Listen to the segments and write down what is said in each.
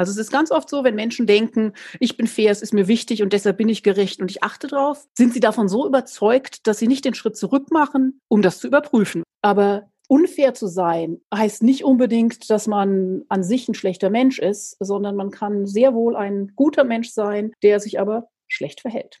Also es ist ganz oft so, wenn Menschen denken, ich bin fair, es ist mir wichtig und deshalb bin ich gerecht und ich achte drauf, sind sie davon so überzeugt, dass sie nicht den Schritt zurück machen, um das zu überprüfen. Aber unfair zu sein heißt nicht unbedingt, dass man an sich ein schlechter Mensch ist, sondern man kann sehr wohl ein guter Mensch sein, der sich aber schlecht verhält.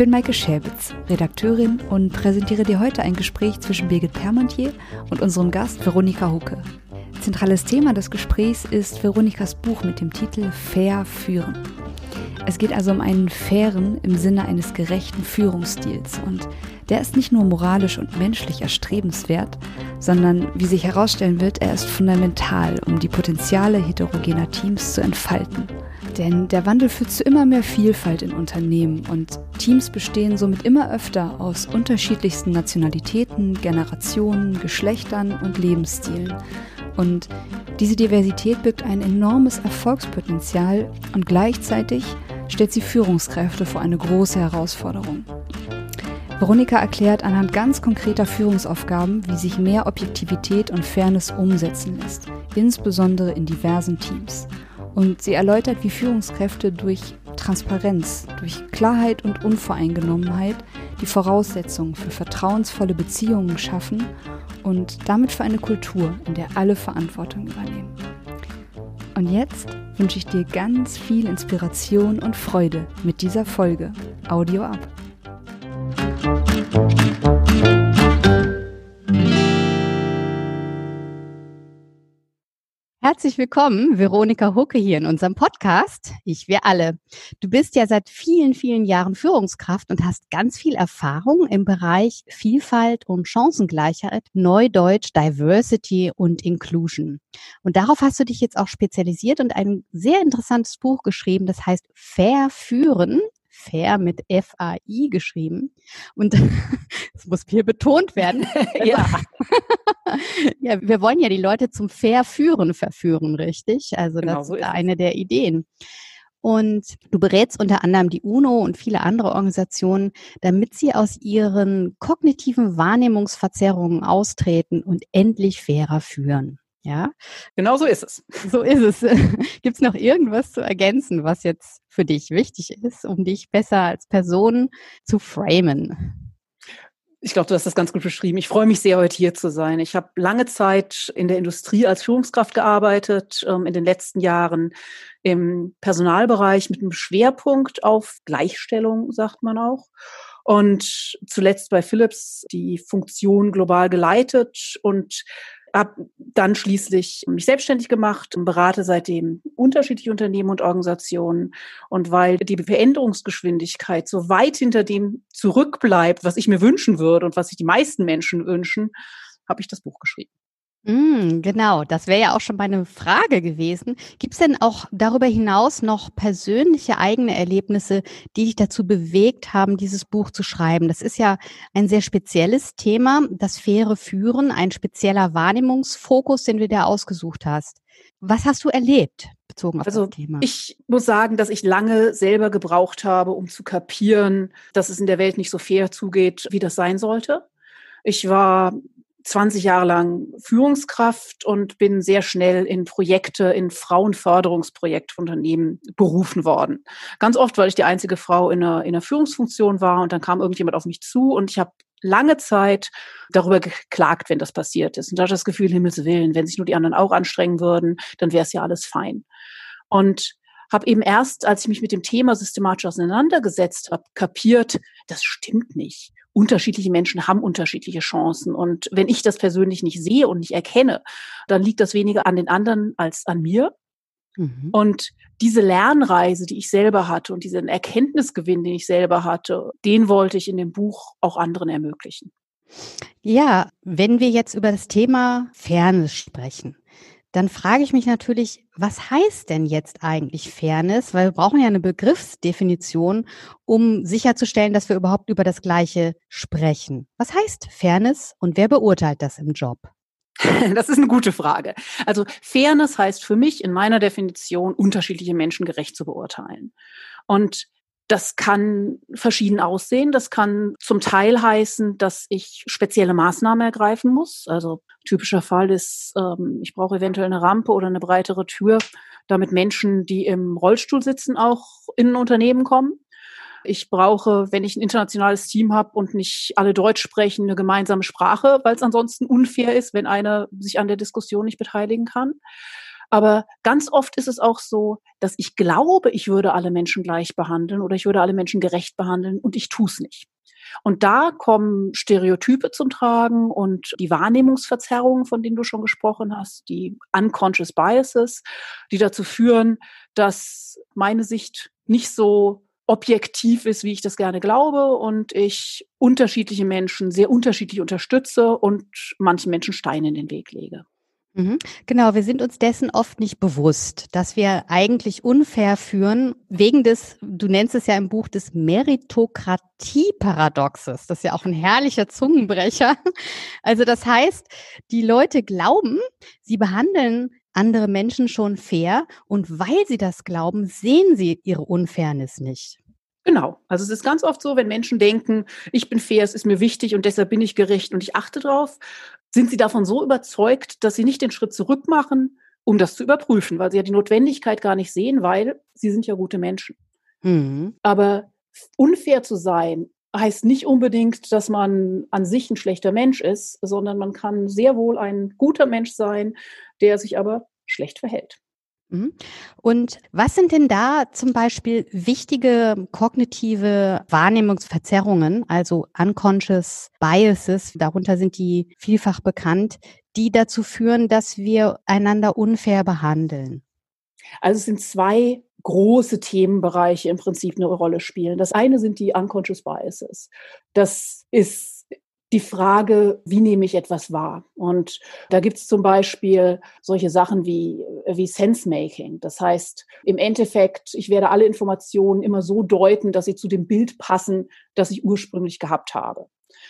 Ich bin Maike Schäbitz, Redakteurin und präsentiere dir heute ein Gespräch zwischen Birgit Permontier und unserem Gast Veronika Hucke. Zentrales Thema des Gesprächs ist Veronikas Buch mit dem Titel Fair führen. Es geht also um einen fairen im Sinne eines gerechten Führungsstils und der ist nicht nur moralisch und menschlich erstrebenswert, sondern, wie sich herausstellen wird, er ist fundamental, um die Potenziale heterogener Teams zu entfalten. Denn der Wandel führt zu immer mehr Vielfalt in Unternehmen und Teams bestehen somit immer öfter aus unterschiedlichsten Nationalitäten, Generationen, Geschlechtern und Lebensstilen. Und diese Diversität birgt ein enormes Erfolgspotenzial und gleichzeitig stellt sie Führungskräfte vor eine große Herausforderung. Veronika erklärt anhand ganz konkreter Führungsaufgaben, wie sich mehr Objektivität und Fairness umsetzen lässt, insbesondere in diversen Teams. Und sie erläutert, wie Führungskräfte durch Transparenz, durch Klarheit und Unvoreingenommenheit die Voraussetzungen für vertrauensvolle Beziehungen schaffen und damit für eine Kultur, in der alle Verantwortung übernehmen. Und jetzt wünsche ich dir ganz viel Inspiration und Freude mit dieser Folge. Audio ab. Herzlich willkommen, Veronika Hucke hier in unserem Podcast. Ich, wir alle. Du bist ja seit vielen, vielen Jahren Führungskraft und hast ganz viel Erfahrung im Bereich Vielfalt und Chancengleichheit, Neudeutsch, Diversity und Inclusion. Und darauf hast du dich jetzt auch spezialisiert und ein sehr interessantes Buch geschrieben, das heißt Fair führen, fair mit F-A-I geschrieben. Und es muss viel betont werden. ja. ja, wir wollen ja die Leute zum Fair führen verführen, richtig? Also genau das so ist eine der Ideen. Und du berätst unter anderem die UNO und viele andere Organisationen, damit sie aus ihren kognitiven Wahrnehmungsverzerrungen austreten und endlich fairer führen. Ja, genau so ist es. So ist es. Gibt es noch irgendwas zu ergänzen, was jetzt für dich wichtig ist, um dich besser als Person zu framen? Ich glaube, du hast das ganz gut beschrieben. Ich freue mich sehr, heute hier zu sein. Ich habe lange Zeit in der Industrie als Führungskraft gearbeitet, ähm, in den letzten Jahren im Personalbereich mit einem Schwerpunkt auf Gleichstellung, sagt man auch. Und zuletzt bei Philips die Funktion global geleitet und habe dann schließlich mich selbstständig gemacht und berate seitdem unterschiedliche Unternehmen und Organisationen. Und weil die Veränderungsgeschwindigkeit so weit hinter dem zurückbleibt, was ich mir wünschen würde und was sich die meisten Menschen wünschen, habe ich das Buch geschrieben. Mm, genau, das wäre ja auch schon meine Frage gewesen. Gibt es denn auch darüber hinaus noch persönliche eigene Erlebnisse, die dich dazu bewegt haben, dieses Buch zu schreiben? Das ist ja ein sehr spezielles Thema, das faire Führen, ein spezieller Wahrnehmungsfokus, den du dir ausgesucht hast. Was hast du erlebt bezogen auf also, das Thema? Ich muss sagen, dass ich lange selber gebraucht habe, um zu kapieren, dass es in der Welt nicht so fair zugeht, wie das sein sollte. Ich war 20 Jahre lang Führungskraft und bin sehr schnell in Projekte, in Frauenförderungsprojekte von Unternehmen berufen worden. Ganz oft, weil ich die einzige Frau in einer, in einer Führungsfunktion war und dann kam irgendjemand auf mich zu und ich habe lange Zeit darüber geklagt, wenn das passiert ist. Und da hatte das Gefühl, Himmels Willen, wenn sich nur die anderen auch anstrengen würden, dann wäre es ja alles fein. Und habe eben erst, als ich mich mit dem Thema systematisch auseinandergesetzt habe, kapiert, das stimmt nicht unterschiedliche Menschen haben unterschiedliche Chancen. Und wenn ich das persönlich nicht sehe und nicht erkenne, dann liegt das weniger an den anderen als an mir. Mhm. Und diese Lernreise, die ich selber hatte und diesen Erkenntnisgewinn, den ich selber hatte, den wollte ich in dem Buch auch anderen ermöglichen. Ja, wenn wir jetzt über das Thema Fairness sprechen, dann frage ich mich natürlich, was heißt denn jetzt eigentlich Fairness? Weil wir brauchen ja eine Begriffsdefinition, um sicherzustellen, dass wir überhaupt über das Gleiche sprechen. Was heißt Fairness und wer beurteilt das im Job? Das ist eine gute Frage. Also Fairness heißt für mich in meiner Definition, unterschiedliche Menschen gerecht zu beurteilen. Und das kann verschieden aussehen. Das kann zum Teil heißen, dass ich spezielle Maßnahmen ergreifen muss. Also typischer Fall ist, ähm, ich brauche eventuell eine Rampe oder eine breitere Tür, damit Menschen, die im Rollstuhl sitzen, auch in ein Unternehmen kommen. Ich brauche, wenn ich ein internationales Team habe und nicht alle Deutsch sprechen, eine gemeinsame Sprache, weil es ansonsten unfair ist, wenn einer sich an der Diskussion nicht beteiligen kann. Aber ganz oft ist es auch so, dass ich glaube, ich würde alle Menschen gleich behandeln oder ich würde alle Menschen gerecht behandeln und ich tue es nicht. Und da kommen Stereotype zum Tragen und die Wahrnehmungsverzerrungen, von denen du schon gesprochen hast, die unconscious biases, die dazu führen, dass meine Sicht nicht so objektiv ist, wie ich das gerne glaube und ich unterschiedliche Menschen sehr unterschiedlich unterstütze und manchen Menschen Steine in den Weg lege. Mhm. Genau, wir sind uns dessen oft nicht bewusst, dass wir eigentlich unfair führen, wegen des, du nennst es ja im Buch, des Meritokratie-Paradoxes. Das ist ja auch ein herrlicher Zungenbrecher. Also das heißt, die Leute glauben, sie behandeln andere Menschen schon fair und weil sie das glauben, sehen sie ihre Unfairness nicht. Genau. Also es ist ganz oft so, wenn Menschen denken, ich bin fair, es ist mir wichtig und deshalb bin ich gerecht und ich achte drauf, sind sie davon so überzeugt, dass sie nicht den Schritt zurück machen, um das zu überprüfen, weil sie ja die Notwendigkeit gar nicht sehen, weil sie sind ja gute Menschen. Mhm. Aber unfair zu sein heißt nicht unbedingt, dass man an sich ein schlechter Mensch ist, sondern man kann sehr wohl ein guter Mensch sein, der sich aber schlecht verhält. Mhm. Und was sind denn da zum Beispiel wichtige kognitive Wahrnehmungsverzerrungen, also unconscious biases, darunter sind die vielfach bekannt, die dazu führen, dass wir einander unfair behandeln? Also es sind zwei große Themenbereiche im Prinzip eine Rolle spielen. Das eine sind die unconscious biases. Das ist die Frage, wie nehme ich etwas wahr? Und da gibt es zum Beispiel solche Sachen wie, wie Sense-Making. Das heißt, im Endeffekt, ich werde alle Informationen immer so deuten, dass sie zu dem Bild passen, das ich ursprünglich gehabt habe.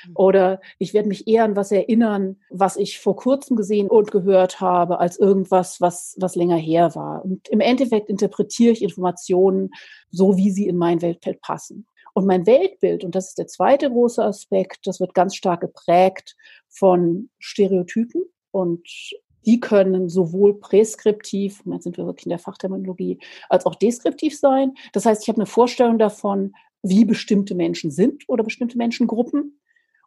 Mhm. Oder ich werde mich eher an was erinnern, was ich vor kurzem gesehen und gehört habe, als irgendwas, was, was länger her war. Und im Endeffekt interpretiere ich Informationen so, wie sie in mein Weltbild passen. Und mein Weltbild, und das ist der zweite große Aspekt, das wird ganz stark geprägt von Stereotypen und die können sowohl präskriptiv, jetzt sind wir wirklich in der Fachterminologie, als auch deskriptiv sein. Das heißt, ich habe eine Vorstellung davon, wie bestimmte Menschen sind oder bestimmte Menschengruppen.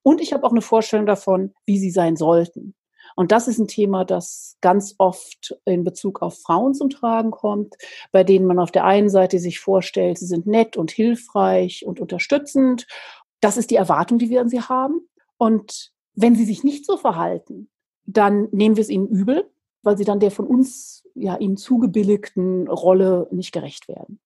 Und ich habe auch eine Vorstellung davon, wie sie sein sollten. Und das ist ein Thema, das ganz oft in Bezug auf Frauen zum Tragen kommt, bei denen man auf der einen Seite sich vorstellt, sie sind nett und hilfreich und unterstützend. Das ist die Erwartung, die wir an sie haben. Und wenn sie sich nicht so verhalten, dann nehmen wir es ihnen übel, weil sie dann der von uns ja ihnen zugebilligten Rolle nicht gerecht werden.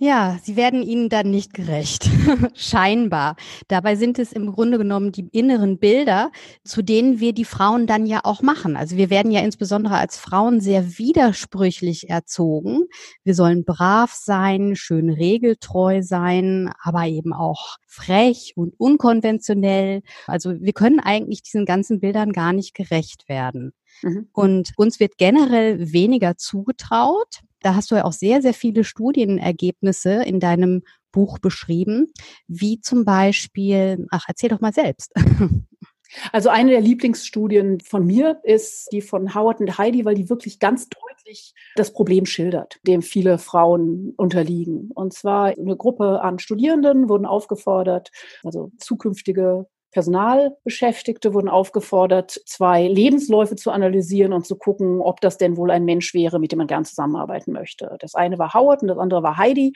Ja, sie werden ihnen dann nicht gerecht. Scheinbar. Dabei sind es im Grunde genommen die inneren Bilder, zu denen wir die Frauen dann ja auch machen. Also wir werden ja insbesondere als Frauen sehr widersprüchlich erzogen. Wir sollen brav sein, schön regeltreu sein, aber eben auch frech und unkonventionell. Also wir können eigentlich diesen ganzen Bildern gar nicht gerecht werden. Mhm. Und uns wird generell weniger zugetraut. Da hast du ja auch sehr, sehr viele Studienergebnisse in deinem Buch beschrieben, wie zum Beispiel, ach, erzähl doch mal selbst. Also eine der Lieblingsstudien von mir ist die von Howard und Heidi, weil die wirklich ganz deutlich das Problem schildert, dem viele Frauen unterliegen. Und zwar eine Gruppe an Studierenden wurden aufgefordert, also zukünftige Personalbeschäftigte wurden aufgefordert, zwei Lebensläufe zu analysieren und zu gucken, ob das denn wohl ein Mensch wäre, mit dem man gern zusammenarbeiten möchte. Das eine war Howard und das andere war Heidi.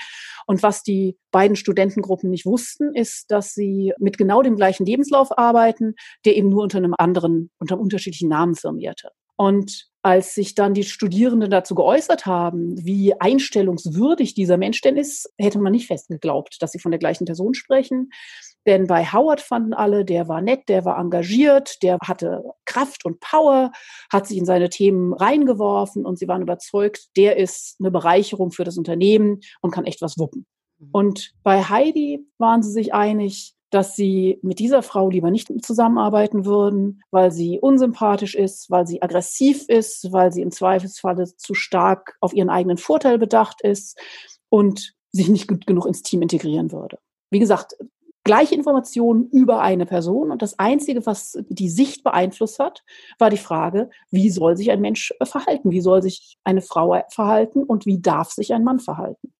Und was die beiden Studentengruppen nicht wussten, ist, dass sie mit genau dem gleichen Lebenslauf arbeiten, der eben nur unter einem anderen, unter einem unterschiedlichen Namen firmierte. Und als sich dann die Studierenden dazu geäußert haben, wie einstellungswürdig dieser Mensch denn ist, hätte man nicht fest geglaubt, dass sie von der gleichen Person sprechen. Denn bei Howard fanden alle, der war nett, der war engagiert, der hatte Kraft und Power, hat sich in seine Themen reingeworfen und sie waren überzeugt, der ist eine Bereicherung für das Unternehmen und kann echt was wuppen. Mhm. Und bei Heidi waren sie sich einig, dass sie mit dieser Frau lieber nicht zusammenarbeiten würden, weil sie unsympathisch ist, weil sie aggressiv ist, weil sie im Zweifelsfalle zu stark auf ihren eigenen Vorteil bedacht ist und sich nicht gut genug ins Team integrieren würde. Wie gesagt, gleiche Informationen über eine Person. Und das Einzige, was die Sicht beeinflusst hat, war die Frage, wie soll sich ein Mensch äh, verhalten? Wie soll sich eine Frau verhalten und wie darf sich ein Mann verhalten?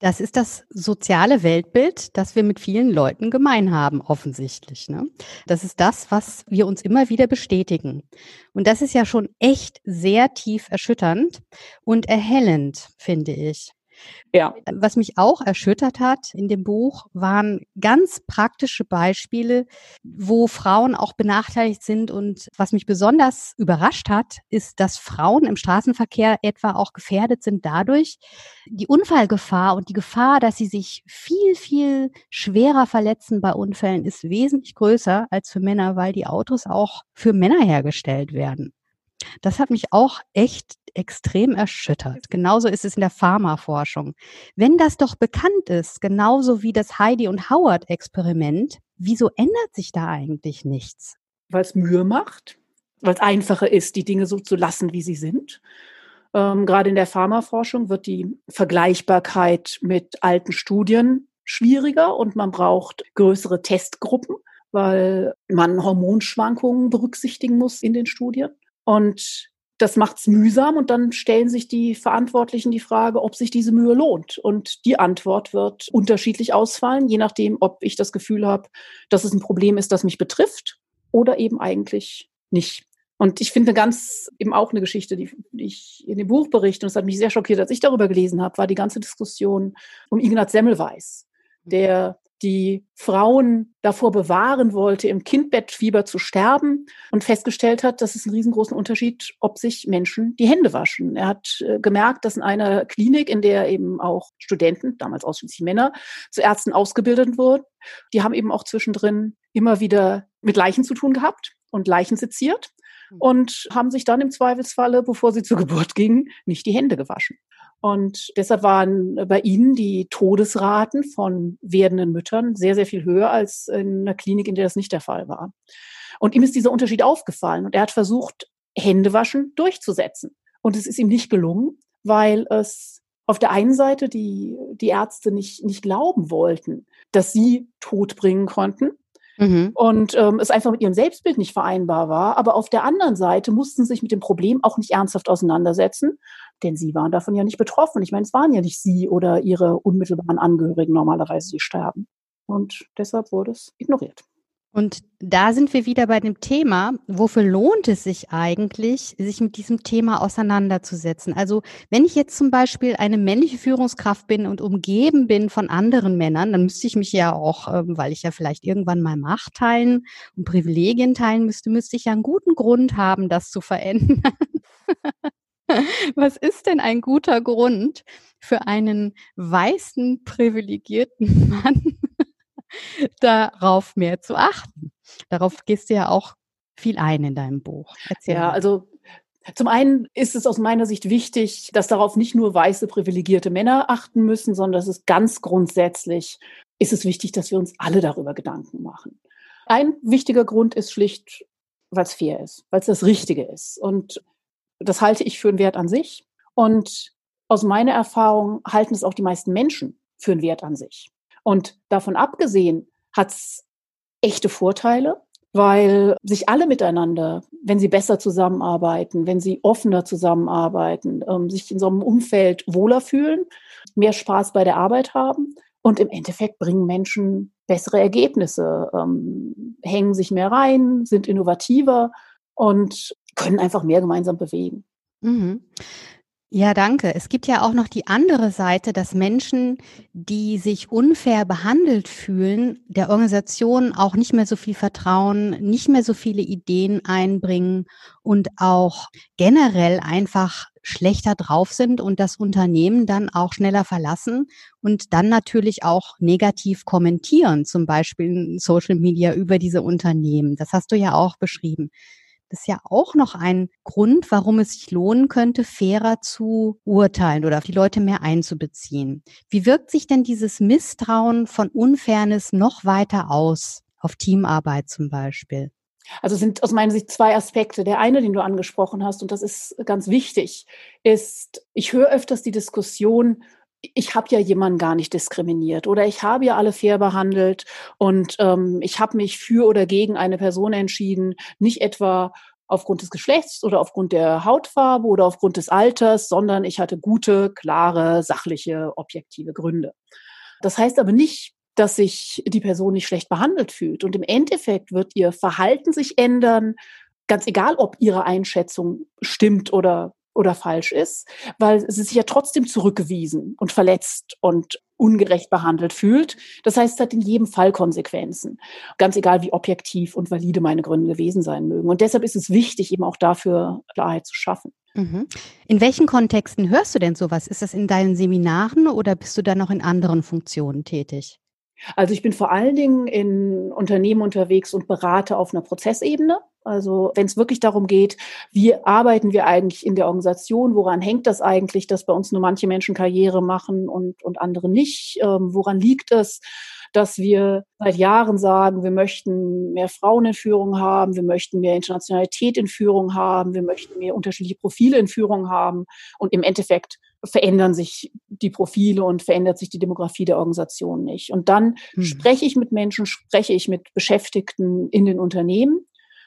Das ist das soziale Weltbild, das wir mit vielen Leuten gemein haben, offensichtlich. Ne? Das ist das, was wir uns immer wieder bestätigen. Und das ist ja schon echt sehr tief erschütternd und erhellend, finde ich. Ja. Was mich auch erschüttert hat in dem Buch, waren ganz praktische Beispiele, wo Frauen auch benachteiligt sind. Und was mich besonders überrascht hat, ist, dass Frauen im Straßenverkehr etwa auch gefährdet sind dadurch, die Unfallgefahr und die Gefahr, dass sie sich viel, viel schwerer verletzen bei Unfällen, ist wesentlich größer als für Männer, weil die Autos auch für Männer hergestellt werden. Das hat mich auch echt extrem erschüttert. Genauso ist es in der Pharmaforschung. Wenn das doch bekannt ist, genauso wie das Heidi und Howard Experiment, wieso ändert sich da eigentlich nichts? Weil es Mühe macht, weil es einfacher ist, die Dinge so zu lassen, wie sie sind. Ähm, gerade in der Pharmaforschung wird die Vergleichbarkeit mit alten Studien schwieriger und man braucht größere Testgruppen, weil man Hormonschwankungen berücksichtigen muss in den Studien. Und das macht es mühsam und dann stellen sich die Verantwortlichen die Frage, ob sich diese Mühe lohnt. Und die Antwort wird unterschiedlich ausfallen, je nachdem, ob ich das Gefühl habe, dass es ein Problem ist, das mich betrifft oder eben eigentlich nicht. Und ich finde ganz eben auch eine Geschichte, die, ich in dem Buch berichte, und es hat mich sehr schockiert, als ich darüber gelesen habe, war die ganze Diskussion um Ignaz Semmelweis, der die Frauen davor bewahren wollte, im Kindbettfieber zu sterben und festgestellt hat, dass es einen riesengroßen Unterschied, ob sich Menschen die Hände waschen. Er hat äh, gemerkt, dass in einer Klinik, in der eben auch Studenten, damals ausschließlich Männer, zu Ärzten ausgebildet wurden, die haben eben auch zwischendrin immer wieder mit Leichen zu tun gehabt und Leichen seziert hm. und haben sich dann im Zweifelsfalle, bevor sie zur Geburt gingen, nicht die Hände gewaschen. Und deshalb waren bei Ihnen die Todesraten von werdenden Müttern sehr, sehr viel höher als in einer Klinik, in der das nicht der Fall war. Und ihm ist dieser Unterschied aufgefallen und er hat versucht, Händewaschen durchzusetzen. Und es ist ihm nicht gelungen, weil es auf der einen Seite die, die Ärzte nicht, nicht glauben wollten, dass sie Tod bringen konnten. Mhm. Und ähm, es einfach mit ihrem Selbstbild nicht vereinbar war. Aber auf der anderen Seite mussten sie sich mit dem Problem auch nicht ernsthaft auseinandersetzen, denn sie waren davon ja nicht betroffen. Ich meine, es waren ja nicht sie oder ihre unmittelbaren Angehörigen normalerweise, die sterben. Und deshalb wurde es ignoriert. Und da sind wir wieder bei dem Thema, wofür lohnt es sich eigentlich, sich mit diesem Thema auseinanderzusetzen? Also wenn ich jetzt zum Beispiel eine männliche Führungskraft bin und umgeben bin von anderen Männern, dann müsste ich mich ja auch, ähm, weil ich ja vielleicht irgendwann mal Macht teilen und Privilegien teilen müsste, müsste ich ja einen guten Grund haben, das zu verändern. Was ist denn ein guter Grund für einen weißen, privilegierten Mann, darauf mehr zu achten? Darauf gehst du ja auch viel ein in deinem Buch. Erzähl ja, mal. also zum einen ist es aus meiner Sicht wichtig, dass darauf nicht nur weiße privilegierte Männer achten müssen, sondern dass es ganz grundsätzlich ist es wichtig, dass wir uns alle darüber Gedanken machen. Ein wichtiger Grund ist schlicht, weil es fair ist, weil es das Richtige ist. Und das halte ich für einen Wert an sich. Und aus meiner Erfahrung halten es auch die meisten Menschen für einen Wert an sich. Und davon abgesehen hat es echte Vorteile, weil sich alle miteinander, wenn sie besser zusammenarbeiten, wenn sie offener zusammenarbeiten, ähm, sich in so einem Umfeld wohler fühlen, mehr Spaß bei der Arbeit haben und im Endeffekt bringen Menschen bessere Ergebnisse, ähm, hängen sich mehr rein, sind innovativer und können einfach mehr gemeinsam bewegen. Mhm. Ja, danke. Es gibt ja auch noch die andere Seite, dass Menschen, die sich unfair behandelt fühlen, der Organisation auch nicht mehr so viel vertrauen, nicht mehr so viele Ideen einbringen und auch generell einfach schlechter drauf sind und das Unternehmen dann auch schneller verlassen und dann natürlich auch negativ kommentieren, zum Beispiel in Social Media über diese Unternehmen. Das hast du ja auch beschrieben. Ist ja auch noch ein Grund, warum es sich lohnen könnte, fairer zu urteilen oder die Leute mehr einzubeziehen. Wie wirkt sich denn dieses Misstrauen von Unfairness noch weiter aus? Auf Teamarbeit zum Beispiel? Also sind aus meiner Sicht zwei Aspekte. Der eine, den du angesprochen hast, und das ist ganz wichtig, ist, ich höre öfters die Diskussion, ich habe ja jemanden gar nicht diskriminiert oder ich habe ja alle fair behandelt und ähm, ich habe mich für oder gegen eine Person entschieden, nicht etwa aufgrund des Geschlechts oder aufgrund der Hautfarbe oder aufgrund des Alters, sondern ich hatte gute, klare, sachliche, objektive Gründe. Das heißt aber nicht, dass sich die Person nicht schlecht behandelt fühlt. Und im Endeffekt wird ihr Verhalten sich ändern, ganz egal, ob ihre Einschätzung stimmt oder oder falsch ist, weil sie sich ja trotzdem zurückgewiesen und verletzt und ungerecht behandelt fühlt. Das heißt, es hat in jedem Fall Konsequenzen. Ganz egal, wie objektiv und valide meine Gründe gewesen sein mögen. Und deshalb ist es wichtig, eben auch dafür Klarheit zu schaffen. Mhm. In welchen Kontexten hörst du denn sowas? Ist das in deinen Seminaren oder bist du da noch in anderen Funktionen tätig? Also ich bin vor allen Dingen in Unternehmen unterwegs und berate auf einer Prozessebene. Also wenn es wirklich darum geht, wie arbeiten wir eigentlich in der Organisation, woran hängt das eigentlich, dass bei uns nur manche Menschen Karriere machen und, und andere nicht? Ähm, woran liegt es, dass wir seit Jahren sagen, wir möchten mehr Frauen in Führung haben, wir möchten mehr Internationalität in Führung haben, wir möchten mehr unterschiedliche Profile in Führung haben und im Endeffekt verändern sich die Profile und verändert sich die Demografie der Organisation nicht. Und dann hm. spreche ich mit Menschen, spreche ich mit Beschäftigten in den Unternehmen.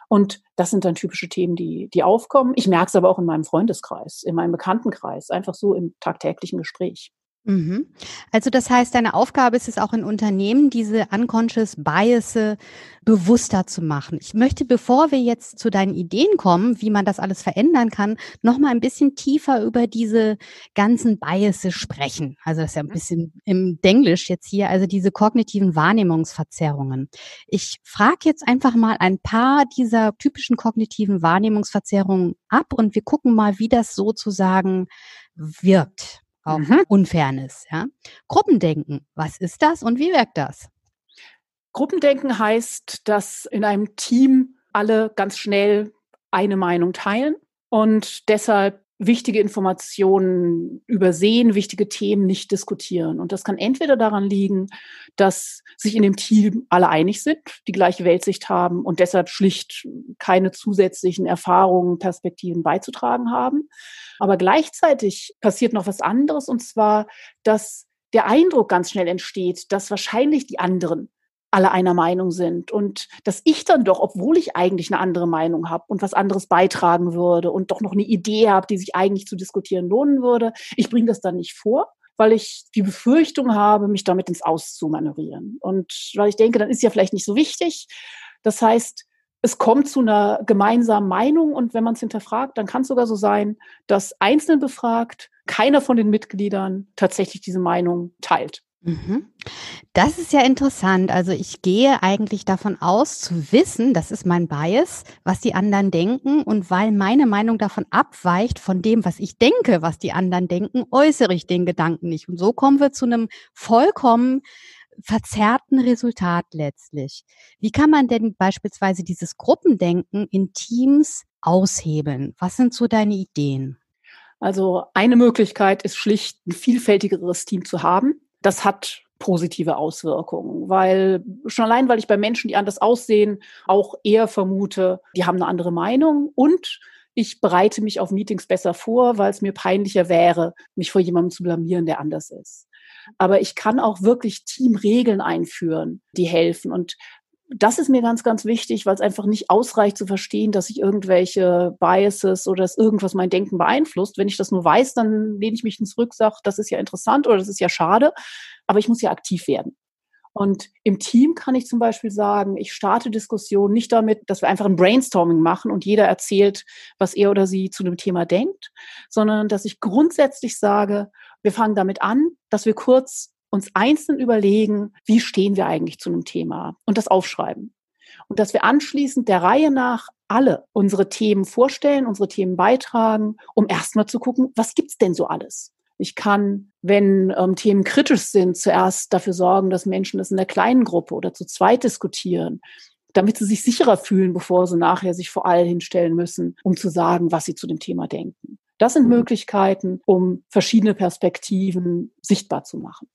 Und das sind dann typische Themen, die, die aufkommen. Ich merke es aber auch in meinem Freundeskreis, in meinem Bekanntenkreis, einfach so im tagtäglichen Gespräch. Mhm. Also das heißt, deine Aufgabe ist es auch in Unternehmen, diese unconscious Biases bewusster zu machen. Ich möchte, bevor wir jetzt zu deinen Ideen kommen, wie man das alles verändern kann, noch mal ein bisschen tiefer über diese ganzen Biases sprechen. Also das ist ja ein mhm. bisschen im Denglisch jetzt hier, also diese kognitiven Wahrnehmungsverzerrungen. Ich frage jetzt einfach mal ein paar dieser typischen kognitiven Wahrnehmungsverzerrungen ab und wir gucken mal, wie das sozusagen wirkt auch mhm. Unfairness. Ja? Gruppendenken, was ist das und wie wirkt das? Gruppendenken heißt, dass in einem Team alle ganz schnell eine Meinung teilen und deshalb wichtige Informationen übersehen, wichtige Themen nicht diskutieren. Und das kann entweder daran liegen, dass sich in dem Team alle einig sind, die gleiche Weltsicht haben und deshalb schlicht keine zusätzlichen Erfahrungen, Perspektiven beizutragen haben. Aber gleichzeitig passiert noch was anderes, und zwar, dass der Eindruck ganz schnell entsteht, dass wahrscheinlich die anderen alle einer Meinung sind und dass ich dann doch, obwohl ich eigentlich eine andere Meinung habe und was anderes beitragen würde und doch noch eine Idee habe, die sich eigentlich zu diskutieren lohnen würde, ich bringe das dann nicht vor, weil ich die Befürchtung habe, mich damit ins Aus. Und weil ich denke, dann ist ja vielleicht nicht so wichtig. Das heißt, es kommt zu einer gemeinsamen Meinung und wenn man es hinterfragt, dann kann es sogar so sein, dass einzeln befragt keiner von den Mitgliedern tatsächlich diese Meinung teilt. Mhm. Das ist ja interessant. Also ich gehe eigentlich davon aus zu wissen, das ist mein Bias, was die anderen denken. Und weil meine Meinung davon abweicht von dem, was ich denke, was die anderen denken, äußere ich den Gedanken nicht. Und so kommen wir zu einem vollkommen verzerrten Resultat letztlich. Wie kann man denn beispielsweise dieses Gruppendenken in Teams aushebeln? Was sind so deine Ideen? Also eine Möglichkeit ist schlicht, ein vielfältigeres Team zu haben das hat positive Auswirkungen, weil schon allein, weil ich bei Menschen, die anders aussehen, auch eher vermute, die haben eine andere Meinung und ich bereite mich auf Meetings besser vor, weil es mir peinlicher wäre, mich vor jemandem zu blamieren, der anders ist. Aber ich kann auch wirklich Teamregeln einführen, die helfen. Und das ist mir ganz, ganz wichtig, weil es einfach nicht ausreicht zu verstehen, dass ich irgendwelche Biases oder dass irgendwas mein Denken beeinflusst. Wenn ich das nur weiß, dann lehne ich mich ins Rück, sage, das ist ja interessant oder das ist ja schade, aber ich muss ja aktiv werden. Und im Team kann ich zum Beispiel sagen, ich starte Diskussionen nicht damit, dass wir einfach ein Brainstorming machen und jeder erzählt, was er oder sie zu dem Thema denkt, sondern dass ich grundsätzlich sage, wir fangen damit an, dass wir kurz uns einzeln überlegen, wie stehen wir eigentlich zu einem Thema und das aufschreiben. Und dass wir anschließend der Reihe nach alle unsere Themen vorstellen, unsere Themen beitragen, um erstmal zu gucken, was gibt's denn so alles? Ich kann, wenn ähm, Themen kritisch sind, zuerst dafür sorgen, dass Menschen das in der kleinen Gruppe oder zu zweit diskutieren, damit sie sich sicherer fühlen, bevor sie nachher sich vor allen hinstellen müssen, um zu sagen, was sie zu dem Thema denken. Das sind Möglichkeiten, um verschiedene Perspektiven sichtbar zu machen.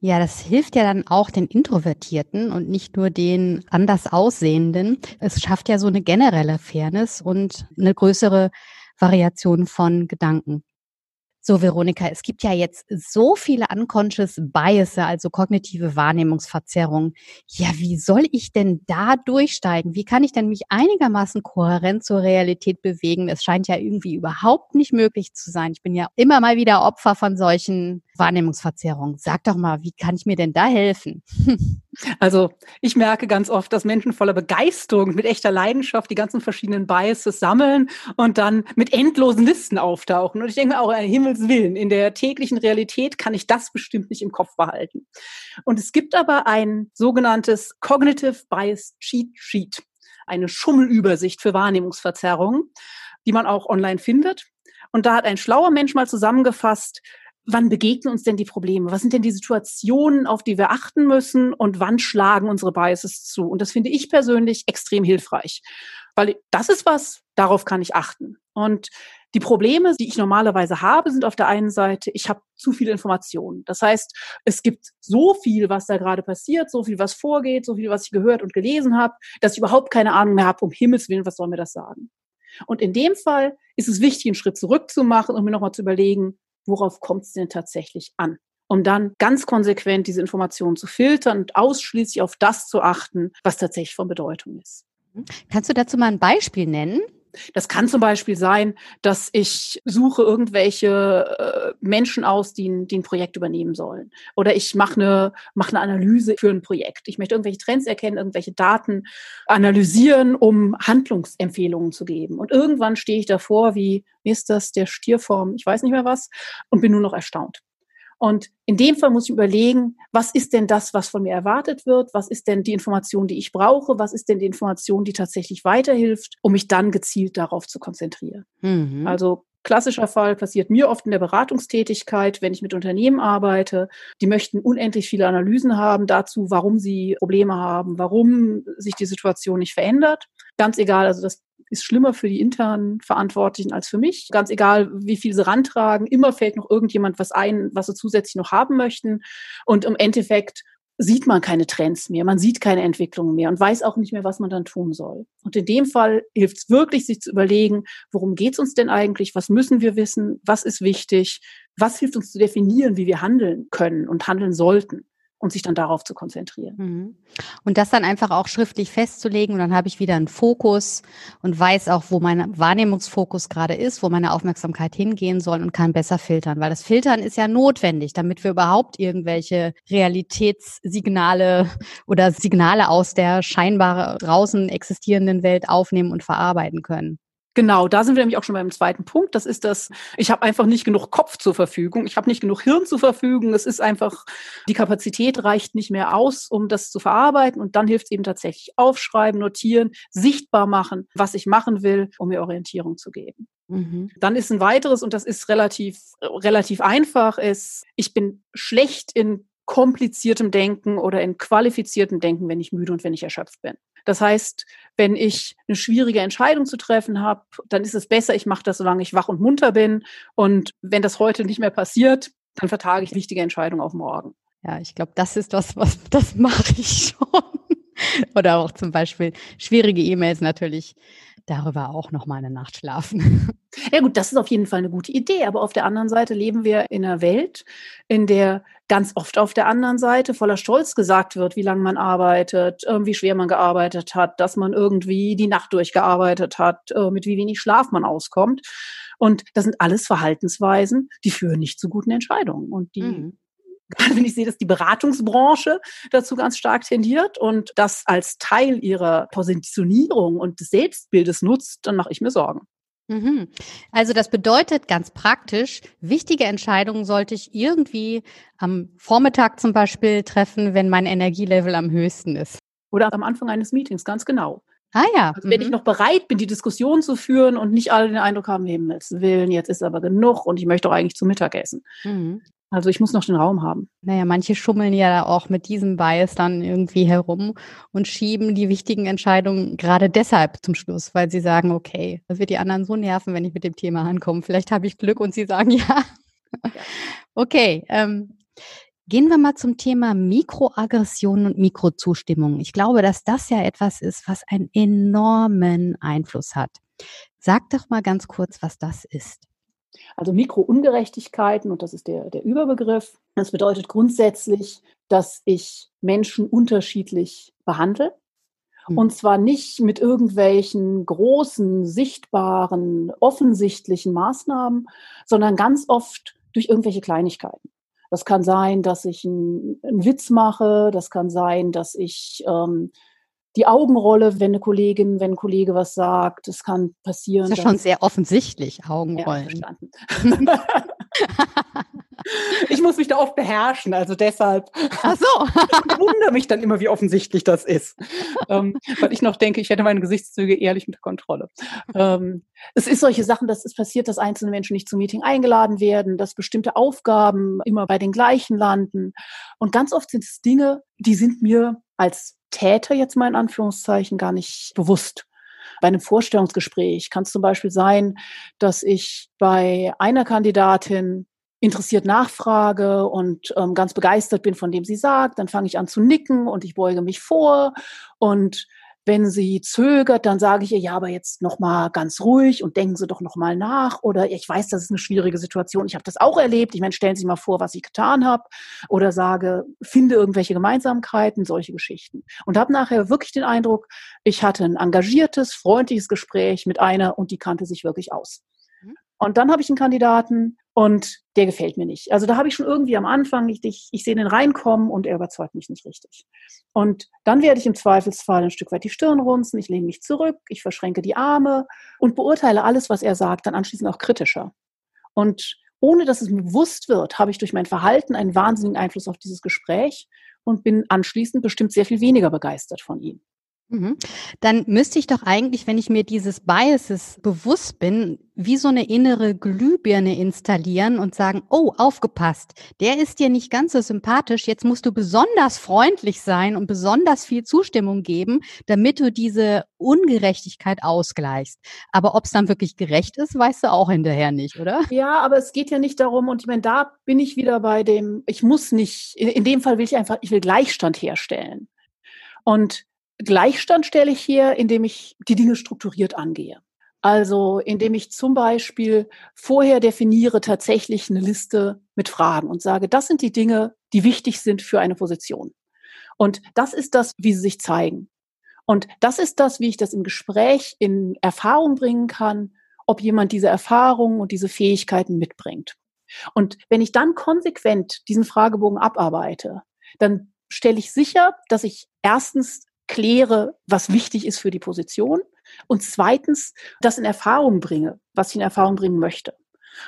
Ja, das hilft ja dann auch den Introvertierten und nicht nur den anders Aussehenden. Es schafft ja so eine generelle Fairness und eine größere Variation von Gedanken. So, Veronika, es gibt ja jetzt so viele unconscious Biases, also kognitive Wahrnehmungsverzerrungen. Ja, wie soll ich denn da durchsteigen? Wie kann ich denn mich einigermaßen kohärent zur Realität bewegen? Es scheint ja irgendwie überhaupt nicht möglich zu sein. Ich bin ja immer mal wieder Opfer von solchen Wahrnehmungsverzerrungen. Sag doch mal, wie kann ich mir denn da helfen? Also ich merke ganz oft, dass Menschen voller Begeisterung, mit echter Leidenschaft die ganzen verschiedenen Biases sammeln und dann mit endlosen Listen auftauchen. Und ich denke mir auch, Himmels Willen, in der täglichen Realität kann ich das bestimmt nicht im Kopf behalten. Und es gibt aber ein sogenanntes Cognitive Bias Cheat Sheet, eine Schummelübersicht für Wahrnehmungsverzerrungen, die man auch online findet. Und da hat ein schlauer Mensch mal zusammengefasst, wann begegnen uns denn die Probleme? Was sind denn die Situationen, auf die wir achten müssen und wann schlagen unsere Biases zu? Und das finde ich persönlich extrem hilfreich, weil das ist was, darauf kann ich achten. Und die Probleme, die ich normalerweise habe, sind auf der einen Seite, ich habe zu viele Informationen. Das heißt, es gibt so viel, was da gerade passiert, so viel, was vorgeht, so viel, was ich gehört und gelesen habe, dass ich überhaupt keine Ahnung mehr habe, um Himmels Willen, was soll mir das sagen? Und in dem Fall ist es wichtig, einen Schritt zurück zu machen und mir nochmal zu überlegen, worauf kommt es denn tatsächlich an? Um dann ganz konsequent diese Informationen zu filtern und ausschließlich auf das zu achten, was tatsächlich von Bedeutung ist. Kannst du dazu mal ein Beispiel nennen? Das kann zum Beispiel sein, dass ich suche irgendwelche äh, Menschen aus, die ein, die ein Projekt übernehmen sollen. Oder ich mache eine, mache eine Analyse für ein Projekt. Ich möchte irgendwelche Trends erkennen, irgendwelche Daten analysieren, um Handlungsempfehlungen zu geben. Und irgendwann stehe ich davor, wie, wie ist das, der Stierform, ich weiß nicht mehr was, und bin nur noch erstaunt. Und in dem Fall muss ich überlegen, was ist denn das, was von mir erwartet wird? Was ist denn die Information, die ich brauche? Was ist denn die Information, die tatsächlich weiterhilft, um mich dann gezielt darauf zu konzentrieren? Mhm. Also klassischer Fall passiert mir oft in der Beratungstätigkeit, wenn ich mit Unternehmen arbeite. Die möchten unendlich viele Analysen haben dazu, warum sie Probleme haben, warum sich die Situation nicht verändert. Ganz egal, also das ist schlimmer für die internen Verantwortlichen als für mich. Ganz egal, wie viel sie rantragen, immer fällt noch irgendjemand was ein, was sie zusätzlich noch haben möchten. Und im Endeffekt sieht man keine Trends mehr, man sieht keine Entwicklungen mehr und weiß auch nicht mehr, was man dann tun soll. Und in dem Fall hilft es wirklich, sich zu überlegen, worum geht es uns denn eigentlich, was müssen wir wissen, was ist wichtig, was hilft uns zu definieren, wie wir handeln können und handeln sollten und sich dann darauf zu konzentrieren. Mhm. Und das dann einfach auch schriftlich festzulegen und dann habe ich wieder einen Fokus und weiß auch, wo mein Wahrnehmungsfokus gerade ist, wo meine Aufmerksamkeit hingehen soll und kann besser filtern, weil das Filtern ist ja notwendig, damit wir überhaupt irgendwelche Realitätssignale oder Signale aus der scheinbar draußen existierenden Welt aufnehmen und verarbeiten können. Genau, da sind wir nämlich auch schon beim zweiten Punkt. Das ist das, ich habe einfach nicht genug Kopf zur Verfügung, ich habe nicht genug Hirn zur Verfügung. Es ist einfach, die Kapazität reicht nicht mehr aus, um das zu verarbeiten. Und dann hilft es eben tatsächlich aufschreiben, notieren, sichtbar machen, was ich machen will, um mir Orientierung zu geben. Mhm. Dann ist ein weiteres, und das ist relativ, relativ einfach, ist, ich bin schlecht in kompliziertem Denken oder in qualifiziertem Denken, wenn ich müde und wenn ich erschöpft bin. Das heißt, wenn ich eine schwierige Entscheidung zu treffen habe, dann ist es besser, ich mache das, solange ich wach und munter bin. Und wenn das heute nicht mehr passiert, dann vertage ich wichtige Entscheidungen auf morgen. Ja, ich glaube, das ist das, was das mache ich schon. Oder auch zum Beispiel schwierige E-Mails natürlich darüber auch noch mal eine Nacht schlafen. Ja gut, das ist auf jeden Fall eine gute Idee. Aber auf der anderen Seite leben wir in einer Welt, in der ganz oft auf der anderen Seite voller Stolz gesagt wird, wie lange man arbeitet, äh, wie schwer man gearbeitet hat, dass man irgendwie die Nacht durchgearbeitet hat, äh, mit wie wenig Schlaf man auskommt. Und das sind alles Verhaltensweisen, die führen nicht zu guten Entscheidungen und die mhm Gerade wenn ich sehe, dass die Beratungsbranche dazu ganz stark tendiert und das als Teil ihrer Positionierung und des Selbstbildes nutzt, dann mache ich mir Sorgen. Mhm. Also das bedeutet ganz praktisch, wichtige Entscheidungen sollte ich irgendwie am Vormittag zum Beispiel treffen, wenn mein Energielevel am höchsten ist. Oder am Anfang eines Meetings, ganz genau. Ah ja. Also wenn mhm. ich noch bereit bin, die Diskussion zu führen und nicht alle den Eindruck haben, Himmels Willen, jetzt ist aber genug und ich möchte doch eigentlich zum Mittagessen. Mhm. Also ich muss noch den Raum haben. Naja, manche schummeln ja auch mit diesem Bias dann irgendwie herum und schieben die wichtigen Entscheidungen gerade deshalb zum Schluss, weil sie sagen, okay, das wird die anderen so nerven, wenn ich mit dem Thema ankomme. Vielleicht habe ich Glück und sie sagen ja. ja. Okay, ähm, Gehen wir mal zum Thema Mikroaggression und Mikrozustimmung. Ich glaube, dass das ja etwas ist, was einen enormen Einfluss hat. Sag doch mal ganz kurz, was das ist. Also Mikroungerechtigkeiten, und das ist der, der Überbegriff, das bedeutet grundsätzlich, dass ich Menschen unterschiedlich behandle. Hm. Und zwar nicht mit irgendwelchen großen, sichtbaren, offensichtlichen Maßnahmen, sondern ganz oft durch irgendwelche Kleinigkeiten. Das kann sein, dass ich einen, einen Witz mache. Das kann sein, dass ich ähm, die Augenrolle, wenn eine Kollegin, wenn ein Kollege was sagt. Das kann passieren. Das ist ja schon sehr offensichtlich, Augenrollen. Ja. Ich muss mich da oft beherrschen, also deshalb. Ach so. ich wundere mich dann immer, wie offensichtlich das ist. Ähm, weil ich noch denke, ich hätte meine Gesichtszüge ehrlich unter Kontrolle. Ähm, es ist solche Sachen, dass es passiert, dass einzelne Menschen nicht zum Meeting eingeladen werden, dass bestimmte Aufgaben immer bei den gleichen landen. Und ganz oft sind es Dinge, die sind mir als Täter jetzt mal in Anführungszeichen gar nicht bewusst. Bei einem Vorstellungsgespräch kann es zum Beispiel sein, dass ich bei einer Kandidatin interessiert nachfrage und ähm, ganz begeistert bin von dem sie sagt, dann fange ich an zu nicken und ich beuge mich vor und wenn sie zögert, dann sage ich ihr, ja, aber jetzt noch mal ganz ruhig und denken Sie doch noch mal nach. Oder ich weiß, das ist eine schwierige Situation. Ich habe das auch erlebt. Ich meine, stellen Sie mal vor, was ich getan habe. Oder sage, finde irgendwelche Gemeinsamkeiten, solche Geschichten. Und habe nachher wirklich den Eindruck, ich hatte ein engagiertes, freundliches Gespräch mit einer und die kannte sich wirklich aus. Mhm. Und dann habe ich einen Kandidaten, und der gefällt mir nicht. Also da habe ich schon irgendwie am Anfang, ich, ich, ich sehe den reinkommen und er überzeugt mich nicht richtig. Und dann werde ich im Zweifelsfall ein Stück weit die Stirn runzen, ich lehne mich zurück, ich verschränke die Arme und beurteile alles, was er sagt, dann anschließend auch kritischer. Und ohne dass es mir bewusst wird, habe ich durch mein Verhalten einen wahnsinnigen Einfluss auf dieses Gespräch und bin anschließend bestimmt sehr viel weniger begeistert von ihm. Mhm. Dann müsste ich doch eigentlich, wenn ich mir dieses Biases bewusst bin, wie so eine innere Glühbirne installieren und sagen, oh, aufgepasst, der ist dir nicht ganz so sympathisch, jetzt musst du besonders freundlich sein und besonders viel Zustimmung geben, damit du diese Ungerechtigkeit ausgleichst. Aber ob es dann wirklich gerecht ist, weißt du auch hinterher nicht, oder? Ja, aber es geht ja nicht darum, und ich meine, da bin ich wieder bei dem, ich muss nicht, in, in dem Fall will ich einfach, ich will Gleichstand herstellen. Und Gleichstand stelle ich her, indem ich die Dinge strukturiert angehe. Also indem ich zum Beispiel vorher definiere tatsächlich eine Liste mit Fragen und sage, das sind die Dinge, die wichtig sind für eine Position. Und das ist das, wie sie sich zeigen. Und das ist das, wie ich das im Gespräch in Erfahrung bringen kann, ob jemand diese Erfahrungen und diese Fähigkeiten mitbringt. Und wenn ich dann konsequent diesen Fragebogen abarbeite, dann stelle ich sicher, dass ich erstens kläre, was wichtig ist für die Position und zweitens das in Erfahrung bringe, was ich in Erfahrung bringen möchte.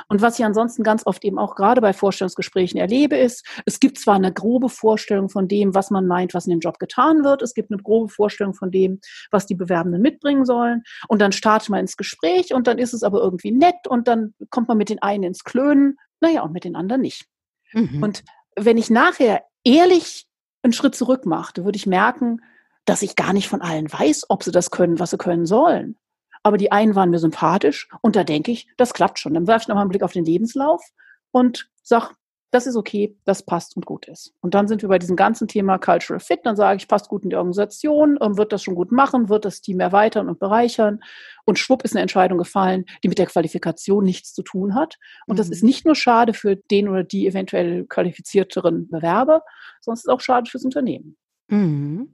Und was ich ansonsten ganz oft eben auch gerade bei Vorstellungsgesprächen erlebe, ist, es gibt zwar eine grobe Vorstellung von dem, was man meint, was in dem Job getan wird, es gibt eine grobe Vorstellung von dem, was die Bewerbenden mitbringen sollen, und dann startet man ins Gespräch und dann ist es aber irgendwie nett und dann kommt man mit den einen ins Klönen, naja, und mit den anderen nicht. Mhm. Und wenn ich nachher ehrlich einen Schritt zurück machte, würde ich merken, dass ich gar nicht von allen weiß, ob sie das können, was sie können sollen. Aber die einen waren mir sympathisch und da denke ich, das klappt schon. Dann werfe ich nochmal einen Blick auf den Lebenslauf und sag, das ist okay, das passt und gut ist. Und dann sind wir bei diesem ganzen Thema Cultural Fit. Dann sage ich, passt gut in die Organisation, ähm, wird das schon gut machen, wird das Team erweitern und bereichern. Und schwupp ist eine Entscheidung gefallen, die mit der Qualifikation nichts zu tun hat. Und mhm. das ist nicht nur schade für den oder die eventuell qualifizierteren Bewerber, sondern es ist auch schade fürs Unternehmen. Mhm.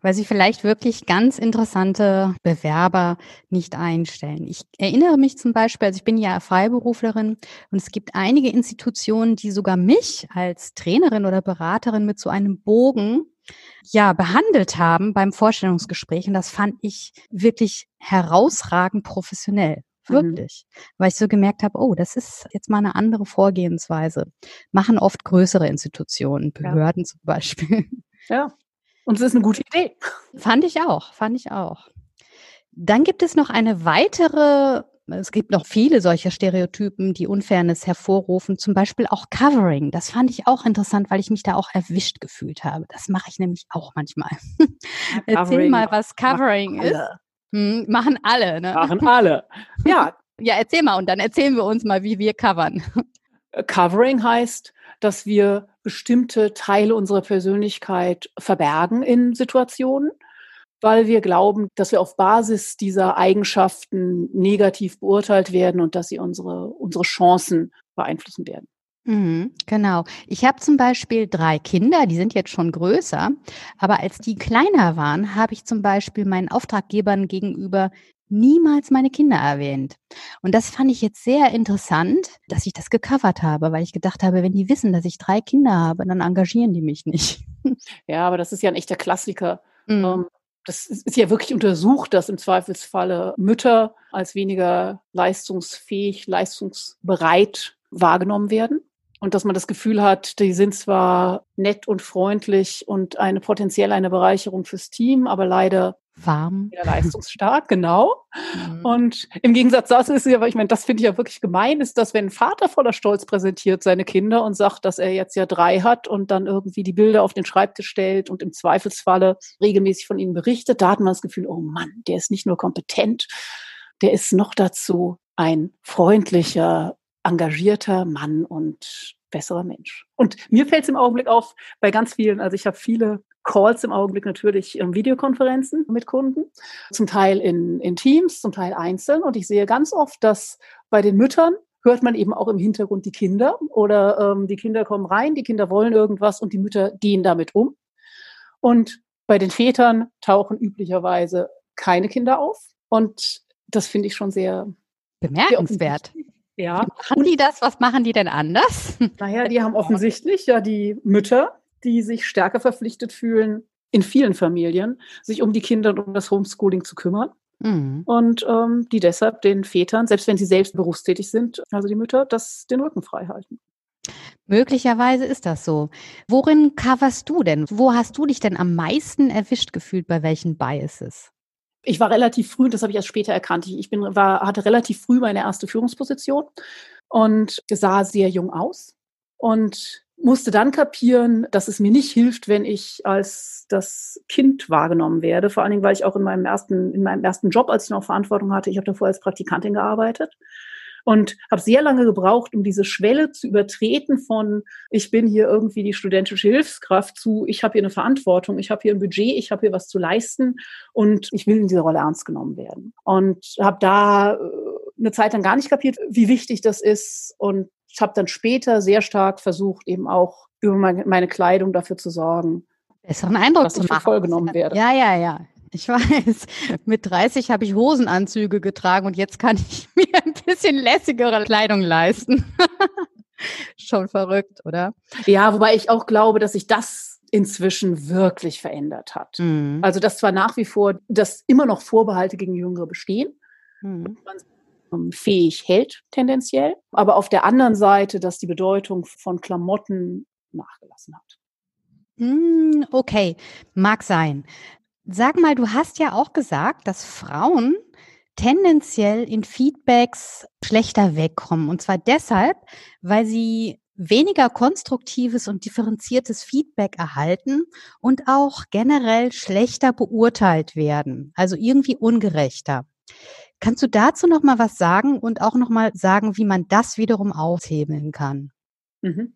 Weil sie vielleicht wirklich ganz interessante Bewerber nicht einstellen. Ich erinnere mich zum Beispiel, also ich bin ja Freiberuflerin und es gibt einige Institutionen, die sogar mich als Trainerin oder Beraterin mit so einem Bogen ja behandelt haben beim Vorstellungsgespräch und das fand ich wirklich herausragend professionell. Mhm. Wirklich. Mhm. Weil ich so gemerkt habe, oh, das ist jetzt mal eine andere Vorgehensweise. Machen oft größere Institutionen, Behörden ja. zum Beispiel. Ja. Und es ist eine gute Idee. Fand ich auch, fand ich auch. Dann gibt es noch eine weitere, es gibt noch viele solcher Stereotypen, die Unfairness hervorrufen, zum Beispiel auch Covering. Das fand ich auch interessant, weil ich mich da auch erwischt gefühlt habe. Das mache ich nämlich auch manchmal. Ja, Erzähl mal, was Covering ist. Hm, machen alle, ne? Machen alle. Ja. ja, erzähl mal und dann erzählen wir uns mal, wie wir covern. Covering heißt, dass wir bestimmte Teile unserer Persönlichkeit verbergen in Situationen, weil wir glauben, dass wir auf Basis dieser Eigenschaften negativ beurteilt werden und dass sie unsere, unsere Chancen beeinflussen werden. Mhm, genau. Ich habe zum Beispiel drei Kinder, die sind jetzt schon größer, aber als die kleiner waren, habe ich zum Beispiel meinen Auftraggebern gegenüber niemals meine Kinder erwähnt. Und das fand ich jetzt sehr interessant, dass ich das gecovert habe, weil ich gedacht habe, wenn die wissen, dass ich drei Kinder habe, dann engagieren die mich nicht. Ja, aber das ist ja ein echter Klassiker. Mhm. Das ist ja wirklich untersucht, dass im Zweifelsfalle Mütter als weniger leistungsfähig, leistungsbereit wahrgenommen werden. Und dass man das Gefühl hat, die sind zwar nett und freundlich und eine potenziell eine Bereicherung fürs Team, aber leider warm. Leistungsstark, genau. Mhm. Und im Gegensatz dazu ist es ja, ich meine, das finde ich ja wirklich gemein, ist, dass wenn ein Vater voller Stolz präsentiert seine Kinder und sagt, dass er jetzt ja drei hat und dann irgendwie die Bilder auf den Schreibtisch stellt und im Zweifelsfalle regelmäßig von ihnen berichtet, da hat man das Gefühl, oh Mann, der ist nicht nur kompetent, der ist noch dazu ein freundlicher, engagierter Mann und besserer Mensch. Und mir fällt es im Augenblick auf, bei ganz vielen, also ich habe viele Calls im Augenblick natürlich in Videokonferenzen mit Kunden, zum Teil in, in Teams, zum Teil einzeln. Und ich sehe ganz oft, dass bei den Müttern hört man eben auch im Hintergrund die Kinder oder ähm, die Kinder kommen rein, die Kinder wollen irgendwas und die Mütter gehen damit um. Und bei den Vätern tauchen üblicherweise keine Kinder auf. Und das finde ich schon sehr bemerkenswert. Sehr ja. Machen die das? Was machen die denn anders? Naja, die haben offensichtlich ja die Mütter, die sich stärker verpflichtet fühlen, in vielen Familien, sich um die Kinder und um das Homeschooling zu kümmern. Mhm. Und ähm, die deshalb den Vätern, selbst wenn sie selbst berufstätig sind, also die Mütter, das den Rücken frei halten. Möglicherweise ist das so. Worin coverst du denn? Wo hast du dich denn am meisten erwischt gefühlt bei welchen Biases? Ich war relativ früh, das habe ich erst später erkannt. Ich bin, war, hatte relativ früh meine erste Führungsposition und sah sehr jung aus und musste dann kapieren, dass es mir nicht hilft, wenn ich als das Kind wahrgenommen werde. Vor allen Dingen, weil ich auch in meinem ersten, in meinem ersten Job, als ich noch Verantwortung hatte, ich habe davor als Praktikantin gearbeitet und habe sehr lange gebraucht, um diese Schwelle zu übertreten von ich bin hier irgendwie die studentische Hilfskraft zu ich habe hier eine Verantwortung, ich habe hier ein Budget, ich habe hier was zu leisten und ich will in dieser Rolle ernst genommen werden. Und habe da äh, eine Zeit lang gar nicht kapiert, wie wichtig das ist und ich habe dann später sehr stark versucht, eben auch über meine, meine Kleidung dafür zu sorgen, besseren Eindruck dass zu machen. vollgenommen werde. Ja, ja, ja. Ich weiß, mit 30 habe ich Hosenanzüge getragen und jetzt kann ich mir ein bisschen lässigere Kleidung leisten. Schon verrückt, oder? Ja, wobei ich auch glaube, dass sich das inzwischen wirklich verändert hat. Mhm. Also, dass zwar nach wie vor, dass immer noch Vorbehalte gegen Jüngere bestehen, mhm. man fähig hält tendenziell, aber auf der anderen Seite, dass die Bedeutung von Klamotten nachgelassen hat. Hm, okay, mag sein. Sag mal, du hast ja auch gesagt, dass Frauen tendenziell in Feedbacks schlechter wegkommen. Und zwar deshalb, weil sie weniger konstruktives und differenziertes Feedback erhalten und auch generell schlechter beurteilt werden, also irgendwie ungerechter. Kannst du dazu noch mal was sagen und auch noch mal sagen, wie man das wiederum aushebeln kann? Mhm.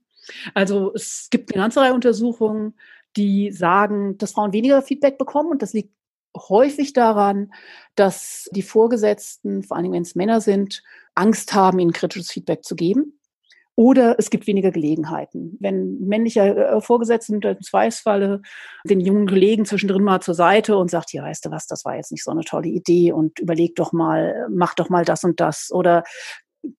Also es gibt eine ganze Reihe Untersuchungen, die sagen, dass Frauen weniger Feedback bekommen und das liegt häufig daran, dass die Vorgesetzten, vor allem wenn es Männer sind, Angst haben, ihnen kritisches Feedback zu geben Oder es gibt weniger Gelegenheiten. Wenn männlicher äh, Vorgesetzter im Zweifelsfalle den jungen Kollegen zwischendrin mal zur Seite und sagt, ja, weißt du was, das war jetzt nicht so eine tolle Idee und überleg doch mal, mach doch mal das und das. Oder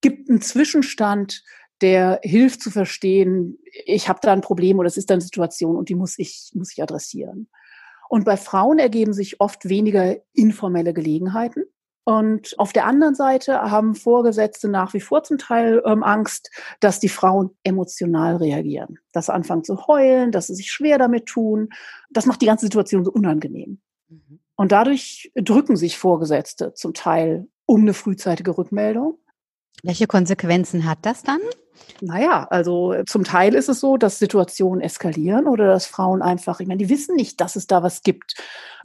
gibt einen Zwischenstand, der hilft zu verstehen, ich habe da ein Problem oder es ist da eine Situation und die muss ich, muss ich adressieren. Und bei Frauen ergeben sich oft weniger informelle Gelegenheiten. Und auf der anderen Seite haben Vorgesetzte nach wie vor zum Teil ähm, Angst, dass die Frauen emotional reagieren, dass sie anfangen zu heulen, dass sie sich schwer damit tun. Das macht die ganze Situation so unangenehm. Mhm. Und dadurch drücken sich Vorgesetzte zum Teil um eine frühzeitige Rückmeldung. Welche Konsequenzen hat das dann? Naja, also zum Teil ist es so, dass Situationen eskalieren oder dass Frauen einfach, ich meine, die wissen nicht, dass es da was gibt,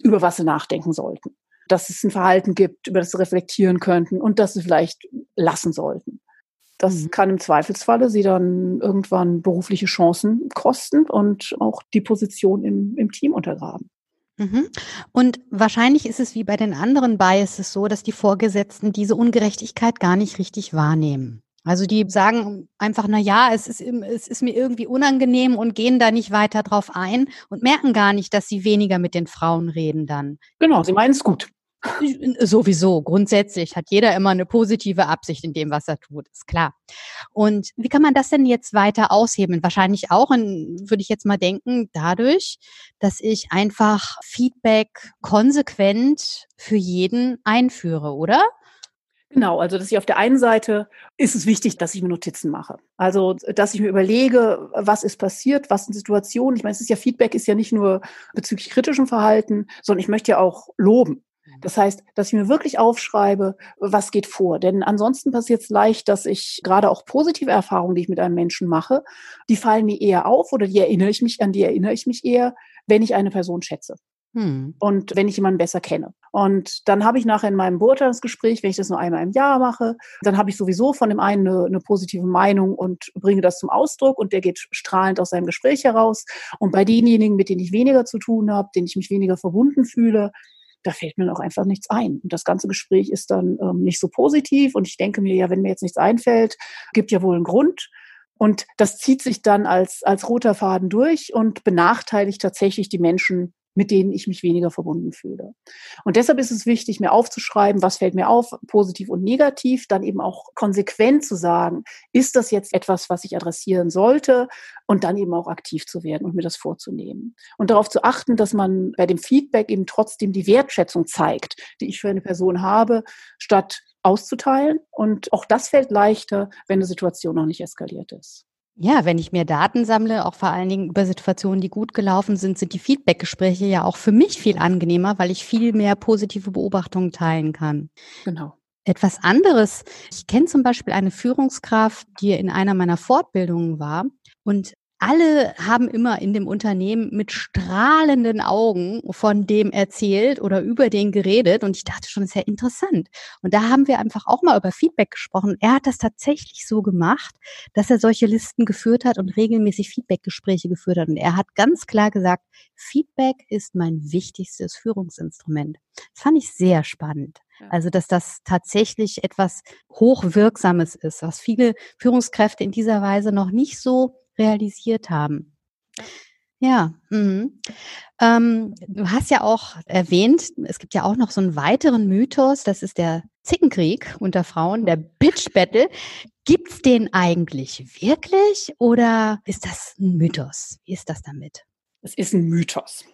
über was sie nachdenken sollten dass es ein Verhalten gibt, über das sie reflektieren könnten und dass sie vielleicht lassen sollten. Das mhm. kann im Zweifelsfalle sie dann irgendwann berufliche Chancen kosten und auch die Position im, im Team untergraben. Mhm. Und wahrscheinlich ist es wie bei den anderen Biases so, dass die Vorgesetzten diese Ungerechtigkeit gar nicht richtig wahrnehmen. Also die sagen einfach, na ja, es ist, es ist mir irgendwie unangenehm und gehen da nicht weiter drauf ein und merken gar nicht, dass sie weniger mit den Frauen reden dann. Genau, sie meinen es gut. Sowieso, grundsätzlich hat jeder immer eine positive Absicht in dem, was er tut, ist klar. Und wie kann man das denn jetzt weiter aushebeln? Wahrscheinlich auch, in, würde ich jetzt mal denken, dadurch, dass ich einfach Feedback konsequent für jeden einführe, oder? Genau, also dass ich auf der einen Seite ist es wichtig, dass ich mir Notizen mache. Also dass ich mir überlege, was ist passiert, was sind Situationen. Ich meine, es ist ja Feedback ist ja nicht nur bezüglich kritischem Verhalten, sondern ich möchte ja auch loben. Das heißt, dass ich mir wirklich aufschreibe, was geht vor. Denn ansonsten passiert es leicht, dass ich gerade auch positive Erfahrungen, die ich mit einem Menschen mache, die fallen mir eher auf oder die erinnere ich mich, an die erinnere ich mich eher, wenn ich eine Person schätze. Hm. Und wenn ich jemanden besser kenne. Und dann habe ich nachher in meinem Beurteilungsgespräch, wenn ich das nur einmal im Jahr mache, dann habe ich sowieso von dem einen eine, eine, positive Meinung und bringe das zum Ausdruck und der geht strahlend aus seinem Gespräch heraus. Und bei denjenigen, mit denen ich weniger zu tun habe, denen ich mich weniger verbunden fühle, da fällt mir noch einfach nichts ein. Und das ganze Gespräch ist dann ähm, nicht so positiv. Und ich denke mir, ja, wenn mir jetzt nichts einfällt, gibt ja wohl einen Grund. Und das zieht sich dann als, als roter Faden durch und benachteiligt tatsächlich die Menschen, mit denen ich mich weniger verbunden fühle. Und deshalb ist es wichtig, mir aufzuschreiben, was fällt mir auf, positiv und negativ, dann eben auch konsequent zu sagen, ist das jetzt etwas, was ich adressieren sollte und dann eben auch aktiv zu werden und mir das vorzunehmen. Und darauf zu achten, dass man bei dem Feedback eben trotzdem die Wertschätzung zeigt, die ich für eine Person habe, statt auszuteilen. Und auch das fällt leichter, wenn eine Situation noch nicht eskaliert ist. Ja, wenn ich mir Daten sammle, auch vor allen Dingen über Situationen, die gut gelaufen sind, sind die Feedbackgespräche ja auch für mich viel angenehmer, weil ich viel mehr positive Beobachtungen teilen kann. Genau. Etwas anderes. Ich kenne zum Beispiel eine Führungskraft, die in einer meiner Fortbildungen war und alle haben immer in dem Unternehmen mit strahlenden Augen von dem erzählt oder über den geredet. Und ich dachte schon, das ist ja interessant. Und da haben wir einfach auch mal über Feedback gesprochen. Er hat das tatsächlich so gemacht, dass er solche Listen geführt hat und regelmäßig Feedbackgespräche geführt hat. Und er hat ganz klar gesagt, Feedback ist mein wichtigstes Führungsinstrument. Das fand ich sehr spannend. Also, dass das tatsächlich etwas Hochwirksames ist, was viele Führungskräfte in dieser Weise noch nicht so realisiert haben. Ja, mhm. ähm, du hast ja auch erwähnt, es gibt ja auch noch so einen weiteren Mythos, das ist der Zickenkrieg unter Frauen, der Bitch Battle. Gibt's den eigentlich wirklich oder ist das ein Mythos? Wie ist das damit? Es ist ein Mythos.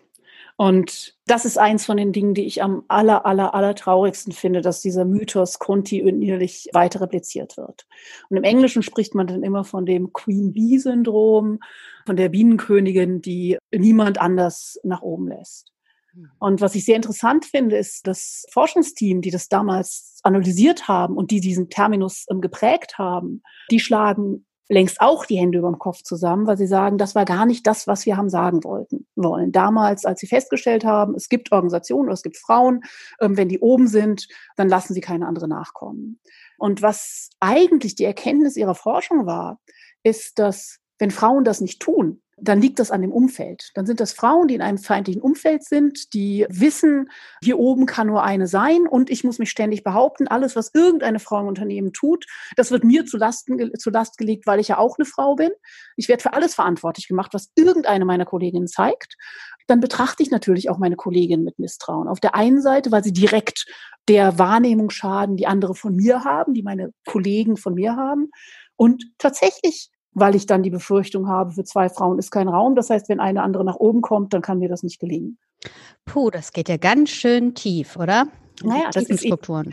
Und das ist eins von den Dingen, die ich am aller, aller, aller traurigsten finde, dass dieser Mythos kontinuierlich weiter repliziert wird. Und im Englischen spricht man dann immer von dem Queen Bee Syndrom, von der Bienenkönigin, die niemand anders nach oben lässt. Hm. Und was ich sehr interessant finde, ist das Forschungsteam, die das damals analysiert haben und die diesen Terminus ähm, geprägt haben, die schlagen längst auch die Hände über dem Kopf zusammen, weil sie sagen, das war gar nicht das, was wir haben sagen wollten wollen. Damals, als sie festgestellt haben, es gibt Organisationen oder es gibt Frauen, ähm, wenn die oben sind, dann lassen sie keine andere nachkommen. Und was eigentlich die Erkenntnis ihrer Forschung war, ist, dass wenn Frauen das nicht tun, dann liegt das an dem Umfeld. Dann sind das Frauen, die in einem feindlichen Umfeld sind, die wissen, hier oben kann nur eine sein und ich muss mich ständig behaupten, alles, was irgendeine Frau im Unternehmen tut, das wird mir zu, Lasten, zu Last gelegt, weil ich ja auch eine Frau bin. Ich werde für alles verantwortlich gemacht, was irgendeine meiner Kolleginnen zeigt. Dann betrachte ich natürlich auch meine Kolleginnen mit Misstrauen. Auf der einen Seite, weil sie direkt der Wahrnehmung schaden, die andere von mir haben, die meine Kollegen von mir haben. Und tatsächlich weil ich dann die Befürchtung habe, für zwei Frauen ist kein Raum. Das heißt, wenn eine andere nach oben kommt, dann kann mir das nicht gelingen. Puh, das geht ja ganz schön tief, oder? Naja, das ist Strukturen.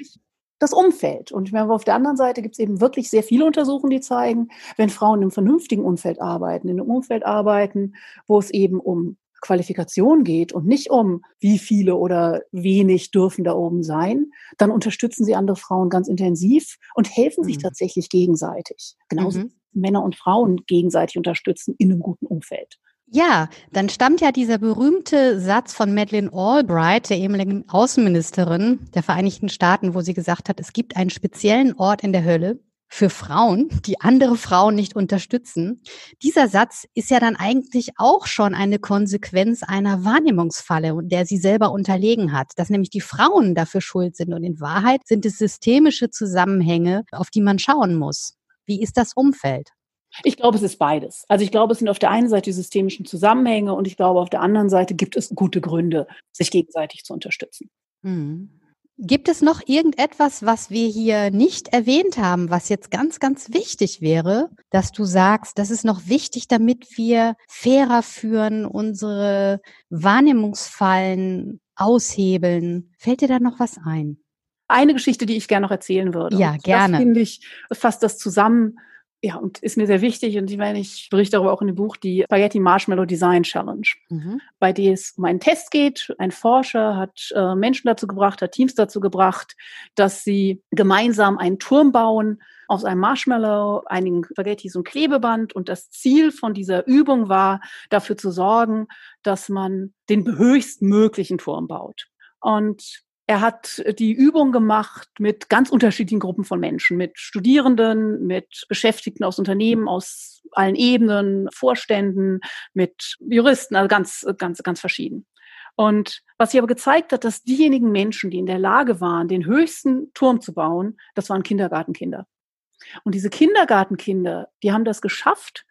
das Umfeld. Und auf der anderen Seite gibt es eben wirklich sehr viele Untersuchungen, die zeigen, wenn Frauen im vernünftigen Umfeld arbeiten, in einem Umfeld arbeiten, wo es eben um Qualifikation geht und nicht um wie viele oder wenig dürfen da oben sein, dann unterstützen sie andere Frauen ganz intensiv und helfen mhm. sich tatsächlich gegenseitig. Genauso mhm. Männer und Frauen gegenseitig unterstützen in einem guten Umfeld. Ja, dann stammt ja dieser berühmte Satz von Madeleine Albright, der ehemaligen Außenministerin der Vereinigten Staaten, wo sie gesagt hat, es gibt einen speziellen Ort in der Hölle, für Frauen, die andere Frauen nicht unterstützen. Dieser Satz ist ja dann eigentlich auch schon eine Konsequenz einer Wahrnehmungsfalle, der sie selber unterlegen hat, dass nämlich die Frauen dafür schuld sind. Und in Wahrheit sind es systemische Zusammenhänge, auf die man schauen muss. Wie ist das Umfeld? Ich glaube, es ist beides. Also ich glaube, es sind auf der einen Seite die systemischen Zusammenhänge und ich glaube, auf der anderen Seite gibt es gute Gründe, sich gegenseitig zu unterstützen. Mhm. Gibt es noch irgendetwas, was wir hier nicht erwähnt haben, was jetzt ganz, ganz wichtig wäre, dass du sagst, das ist noch wichtig, damit wir fairer führen, unsere Wahrnehmungsfallen aushebeln? Fällt dir da noch was ein? Eine Geschichte, die ich gerne noch erzählen würde. Ja, gerne. Das finde ich, fasst das zusammen, ja, und ist mir sehr wichtig. Und ich meine, ich berichte darüber auch in dem Buch, die Spaghetti Marshmallow Design Challenge, mhm. bei der es um einen Test geht. Ein Forscher hat äh, Menschen dazu gebracht, hat Teams dazu gebracht, dass sie gemeinsam einen Turm bauen aus einem Marshmallow, einigen Spaghettis und Klebeband. Und das Ziel von dieser Übung war, dafür zu sorgen, dass man den höchstmöglichen Turm baut. Und er hat die Übung gemacht mit ganz unterschiedlichen Gruppen von Menschen, mit Studierenden, mit Beschäftigten aus Unternehmen, aus allen Ebenen, Vorständen, mit Juristen, also ganz, ganz, ganz verschieden. Und was sich aber gezeigt hat, dass diejenigen Menschen, die in der Lage waren, den höchsten Turm zu bauen, das waren Kindergartenkinder. Und diese Kindergartenkinder, die haben das geschafft,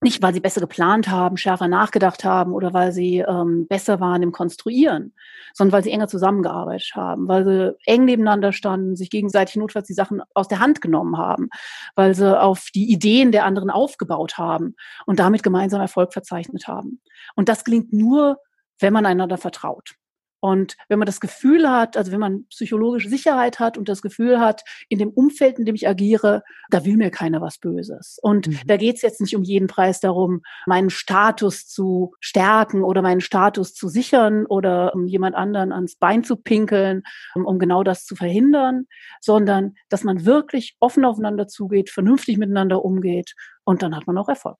nicht, weil sie besser geplant haben, schärfer nachgedacht haben oder weil sie ähm, besser waren im Konstruieren, sondern weil sie enger zusammengearbeitet haben, weil sie eng nebeneinander standen, sich gegenseitig notfalls die Sachen aus der Hand genommen haben, weil sie auf die Ideen der anderen aufgebaut haben und damit gemeinsam Erfolg verzeichnet haben. Und das gelingt nur, wenn man einander vertraut. Und wenn man das Gefühl hat, also wenn man psychologische Sicherheit hat und das Gefühl hat, in dem Umfeld, in dem ich agiere, da will mir keiner was Böses. Und mhm. da geht es jetzt nicht um jeden Preis darum, meinen Status zu stärken oder meinen Status zu sichern oder um jemand anderen ans Bein zu pinkeln, um, um genau das zu verhindern, sondern dass man wirklich offen aufeinander zugeht, vernünftig miteinander umgeht und dann hat man auch Erfolg.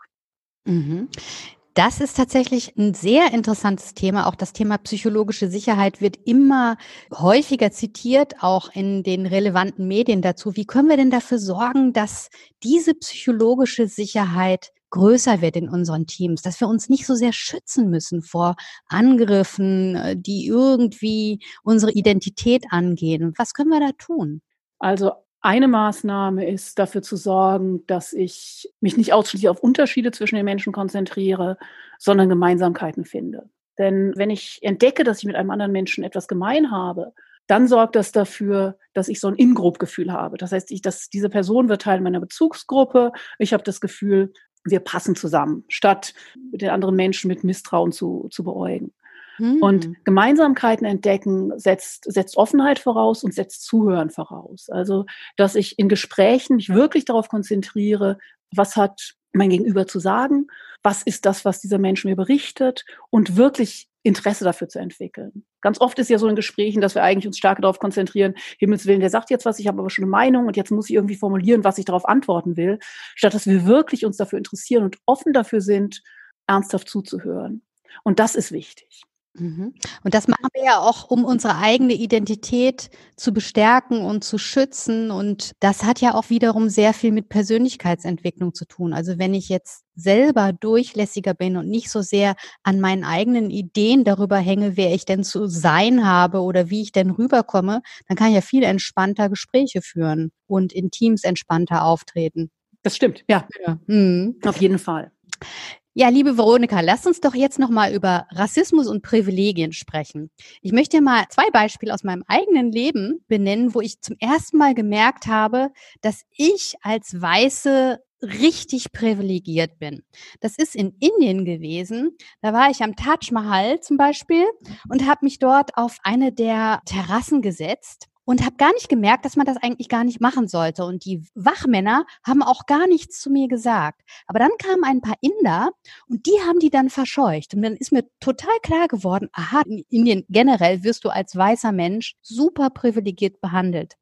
Mhm. Das ist tatsächlich ein sehr interessantes Thema. Auch das Thema psychologische Sicherheit wird immer häufiger zitiert, auch in den relevanten Medien dazu. Wie können wir denn dafür sorgen, dass diese psychologische Sicherheit größer wird in unseren Teams, dass wir uns nicht so sehr schützen müssen vor Angriffen, äh, die irgendwie unsere Identität angehen. Was können wir da tun? Also eine Maßnahme ist dafür zu sorgen, dass ich mich nicht ausschließlich auf Unterschiede zwischen den Menschen konzentriere, sondern Gemeinsamkeiten finde. Denn wenn ich entdecke, dass ich mit einem anderen Menschen etwas gemein habe, dann sorgt das dafür, dass ich so ein In-Group-Gefühl habe. Das heißt, ich, dass diese Person wird Teil meiner Bezugsgruppe. Ich habe das Gefühl, wir passen zusammen, statt den anderen Menschen mit Misstrauen zu, zu beäugen. Mhm. Und hm. Gemeinsamkeiten entdecken setzt, setzt Offenheit voraus und setzt Zuhören voraus. Also, dass ich in Gesprächen mich wirklich darauf konzentriere, was hat mein Gegenüber zu sagen, was ist das, was dieser Mensch mir berichtet und wirklich Interesse dafür zu entwickeln. Ganz oft ist ja so in Gesprächen, dass wir eigentlich uns stark darauf konzentrieren, Himmels Willen, der sagt jetzt was, ich habe aber schon eine Meinung und jetzt muss ich irgendwie formulieren, was ich darauf antworten will, statt dass wir wirklich uns dafür interessieren und offen dafür sind, ernsthaft zuzuhören. Und das ist wichtig. Mhm. Und das machen wir ja auch, um unsere eigene Identität zu bestärken und zu schützen. Und das hat ja auch wiederum sehr viel mit Persönlichkeitsentwicklung zu tun. Also wenn ich jetzt selber durchlässiger bin und nicht so sehr an meinen eigenen Ideen darüber hänge, wer ich denn zu sein habe oder wie ich denn rüberkomme, dann kann ich ja viel entspannter Gespräche führen und in Teams entspannter auftreten. Das stimmt, ja. ja. Mhm. Auf jeden Fall. Ja, liebe Veronika, lass uns doch jetzt nochmal über Rassismus und Privilegien sprechen. Ich möchte mal zwei Beispiele aus meinem eigenen Leben benennen, wo ich zum ersten Mal gemerkt habe, dass ich als Weiße richtig privilegiert bin. Das ist in Indien gewesen. Da war ich am Taj Mahal zum Beispiel und habe mich dort auf eine der Terrassen gesetzt und habe gar nicht gemerkt, dass man das eigentlich gar nicht machen sollte. Und die Wachmänner haben auch gar nichts zu mir gesagt. Aber dann kamen ein paar Inder und die haben die dann verscheucht. Und dann ist mir total klar geworden, aha, in Indien generell wirst du als weißer Mensch super privilegiert behandelt.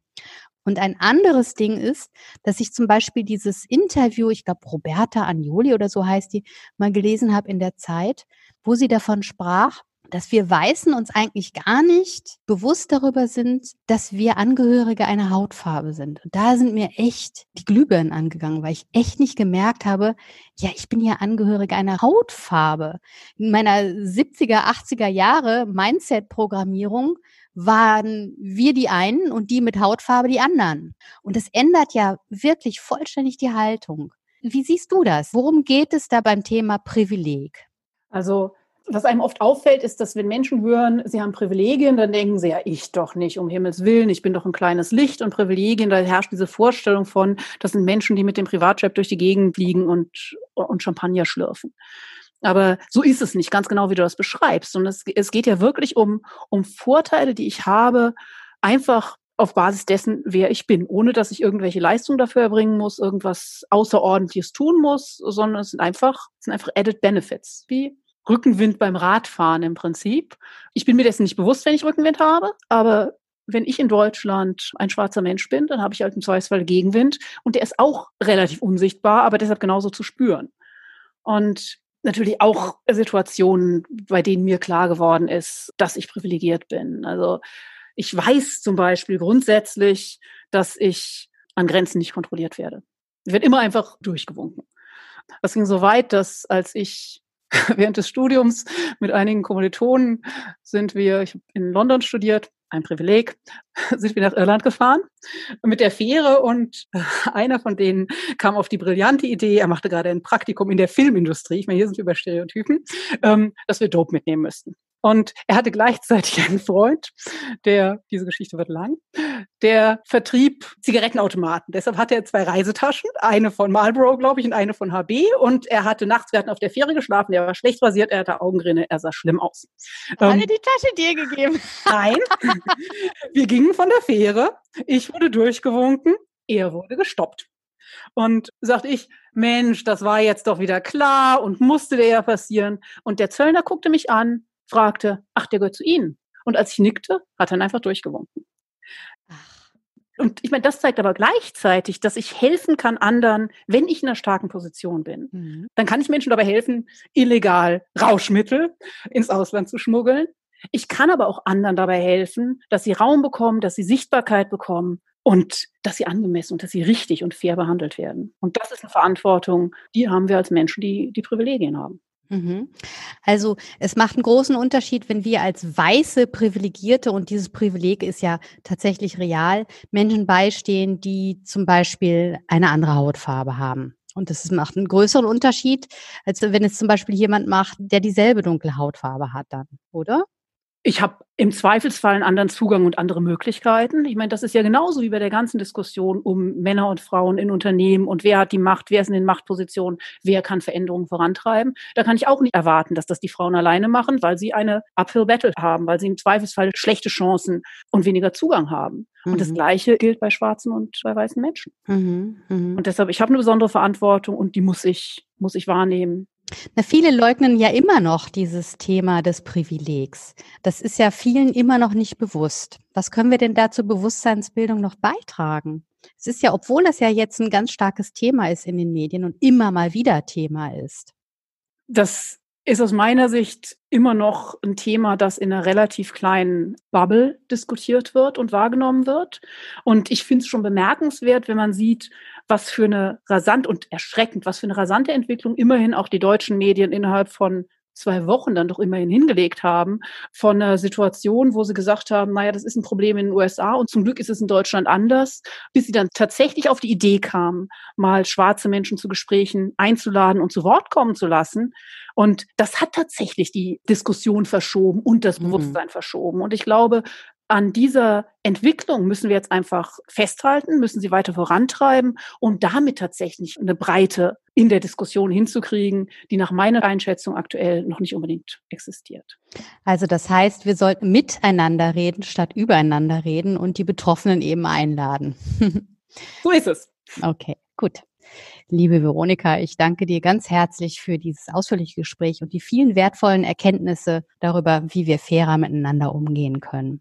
Und ein anderes Ding ist, dass ich zum Beispiel dieses Interview, ich glaube Roberta Agnoli oder so heißt die, mal gelesen habe in der Zeit, wo sie davon sprach, dass wir Weißen uns eigentlich gar nicht bewusst darüber sind, dass wir Angehörige einer Hautfarbe sind. Und da sind mir echt die Glühbirnen angegangen, weil ich echt nicht gemerkt habe, ja, ich bin ja Angehörige einer Hautfarbe. In meiner 70er, 80er Jahre Mindset-Programmierung waren wir die einen und die mit Hautfarbe die anderen. Und das ändert ja wirklich vollständig die Haltung. Wie siehst du das? Worum geht es da beim Thema Privileg? Also was einem oft auffällt, ist, dass wenn Menschen hören, sie haben Privilegien, dann denken sie, ja, ich doch nicht, um Himmels Willen, ich bin doch ein kleines Licht und Privilegien, da herrscht diese Vorstellung von, das sind Menschen, die mit dem Privatjet durch die Gegend fliegen und, und Champagner schlürfen. Aber so ist es nicht, ganz genau wie du das beschreibst. Und es, es geht ja wirklich um, um Vorteile, die ich habe, einfach auf Basis dessen, wer ich bin, ohne dass ich irgendwelche Leistungen dafür erbringen muss, irgendwas Außerordentliches tun muss, sondern es sind einfach, es sind einfach Added Benefits, wie Rückenwind beim Radfahren im Prinzip. Ich bin mir dessen nicht bewusst, wenn ich Rückenwind habe, aber wenn ich in Deutschland ein schwarzer Mensch bin, dann habe ich halt im Zweifelsfall Gegenwind und der ist auch relativ unsichtbar, aber deshalb genauso zu spüren. Und natürlich auch Situationen, bei denen mir klar geworden ist, dass ich privilegiert bin. Also ich weiß zum Beispiel grundsätzlich, dass ich an Grenzen nicht kontrolliert werde. Ich werde immer einfach durchgewunken. Das ging so weit, dass als ich während des Studiums mit einigen Kommilitonen sind wir, ich habe in London studiert, ein Privileg, sind wir nach Irland gefahren mit der Fähre und einer von denen kam auf die brillante Idee, er machte gerade ein Praktikum in der Filmindustrie, ich meine, hier sind wir über Stereotypen, ähm, dass wir Dope mitnehmen müssten. Und er hatte gleichzeitig einen Freund, der, diese Geschichte wird lang, der vertrieb Zigarettenautomaten. Deshalb hatte er zwei Reisetaschen, eine von Marlboro, glaube ich, und eine von HB. Und er hatte nachts, wir hatten auf der Fähre geschlafen, er war schlecht rasiert, er hatte Augenrinne, er sah schlimm aus. Hat ähm, er die Tasche dir gegeben? Nein. wir gingen von der Fähre, ich wurde durchgewunken, er wurde gestoppt. Und sagte ich, Mensch, das war jetzt doch wieder klar und musste der ja passieren. Und der Zöllner guckte mich an fragte, ach, der gehört zu Ihnen. Und als ich nickte, hat er einfach durchgewunken. Und ich meine, das zeigt aber gleichzeitig, dass ich helfen kann anderen, wenn ich in einer starken Position bin. Mhm. Dann kann ich Menschen dabei helfen, illegal Rauschmittel ins Ausland zu schmuggeln. Ich kann aber auch anderen dabei helfen, dass sie Raum bekommen, dass sie Sichtbarkeit bekommen und dass sie angemessen und dass sie richtig und fair behandelt werden. Und das ist eine Verantwortung, die haben wir als Menschen, die die Privilegien haben. Mhm. Also es macht einen großen Unterschied, wenn wir als weiße Privilegierte, und dieses Privileg ist ja tatsächlich real, Menschen beistehen, die zum Beispiel eine andere Hautfarbe haben. Und das macht einen größeren Unterschied, als wenn es zum Beispiel jemand macht, der dieselbe dunkle Hautfarbe hat dann, oder? Ich habe im Zweifelsfall einen anderen Zugang und andere Möglichkeiten. Ich meine, das ist ja genauso wie bei der ganzen Diskussion um Männer und Frauen in Unternehmen und wer hat die Macht, wer ist in den Machtpositionen, wer kann Veränderungen vorantreiben. Da kann ich auch nicht erwarten, dass das die Frauen alleine machen, weil sie eine Uphill Battle haben, weil sie im Zweifelsfall schlechte Chancen und weniger Zugang haben. Mhm. Und das mhm. Gleiche gilt bei schwarzen und bei weißen Menschen. Mhm. Mhm. Und deshalb, ich habe eine besondere Verantwortung und die muss ich, muss ich wahrnehmen. Na, viele leugnen ja immer noch dieses Thema des Privilegs. Das ist ja vielen immer noch nicht bewusst. Was können wir denn da zur Bewusstseinsbildung noch beitragen? Es ist ja, obwohl das ja jetzt ein ganz starkes Thema ist in den Medien und immer mal wieder Thema ist. Das ist aus meiner Sicht immer noch ein Thema, das in einer relativ kleinen Bubble diskutiert wird und wahrgenommen wird. Und ich finde es schon bemerkenswert, wenn man sieht, was für eine rasant und erschreckend, was für eine rasante Entwicklung immerhin auch die deutschen Medien innerhalb von zwei Wochen dann doch immerhin hingelegt haben, von einer Situation, wo sie gesagt haben, naja, das ist ein Problem in den USA und zum Glück ist es in Deutschland anders, bis sie dann tatsächlich auf die Idee kamen, mal schwarze Menschen zu Gesprächen einzuladen und zu Wort kommen zu lassen. Und das hat tatsächlich die Diskussion verschoben und das mhm. Bewusstsein mhm. verschoben. Und ich glaube, an dieser Entwicklung müssen wir jetzt einfach festhalten, müssen sie weiter vorantreiben, um damit tatsächlich eine Breite in der Diskussion hinzukriegen, die nach meiner Einschätzung aktuell noch nicht unbedingt existiert. Also das heißt, wir sollten miteinander reden, statt übereinander reden und die Betroffenen eben einladen. so ist es. Okay, gut. Liebe Veronika, ich danke dir ganz herzlich für dieses ausführliche Gespräch und die vielen wertvollen Erkenntnisse darüber, wie wir fairer miteinander umgehen können.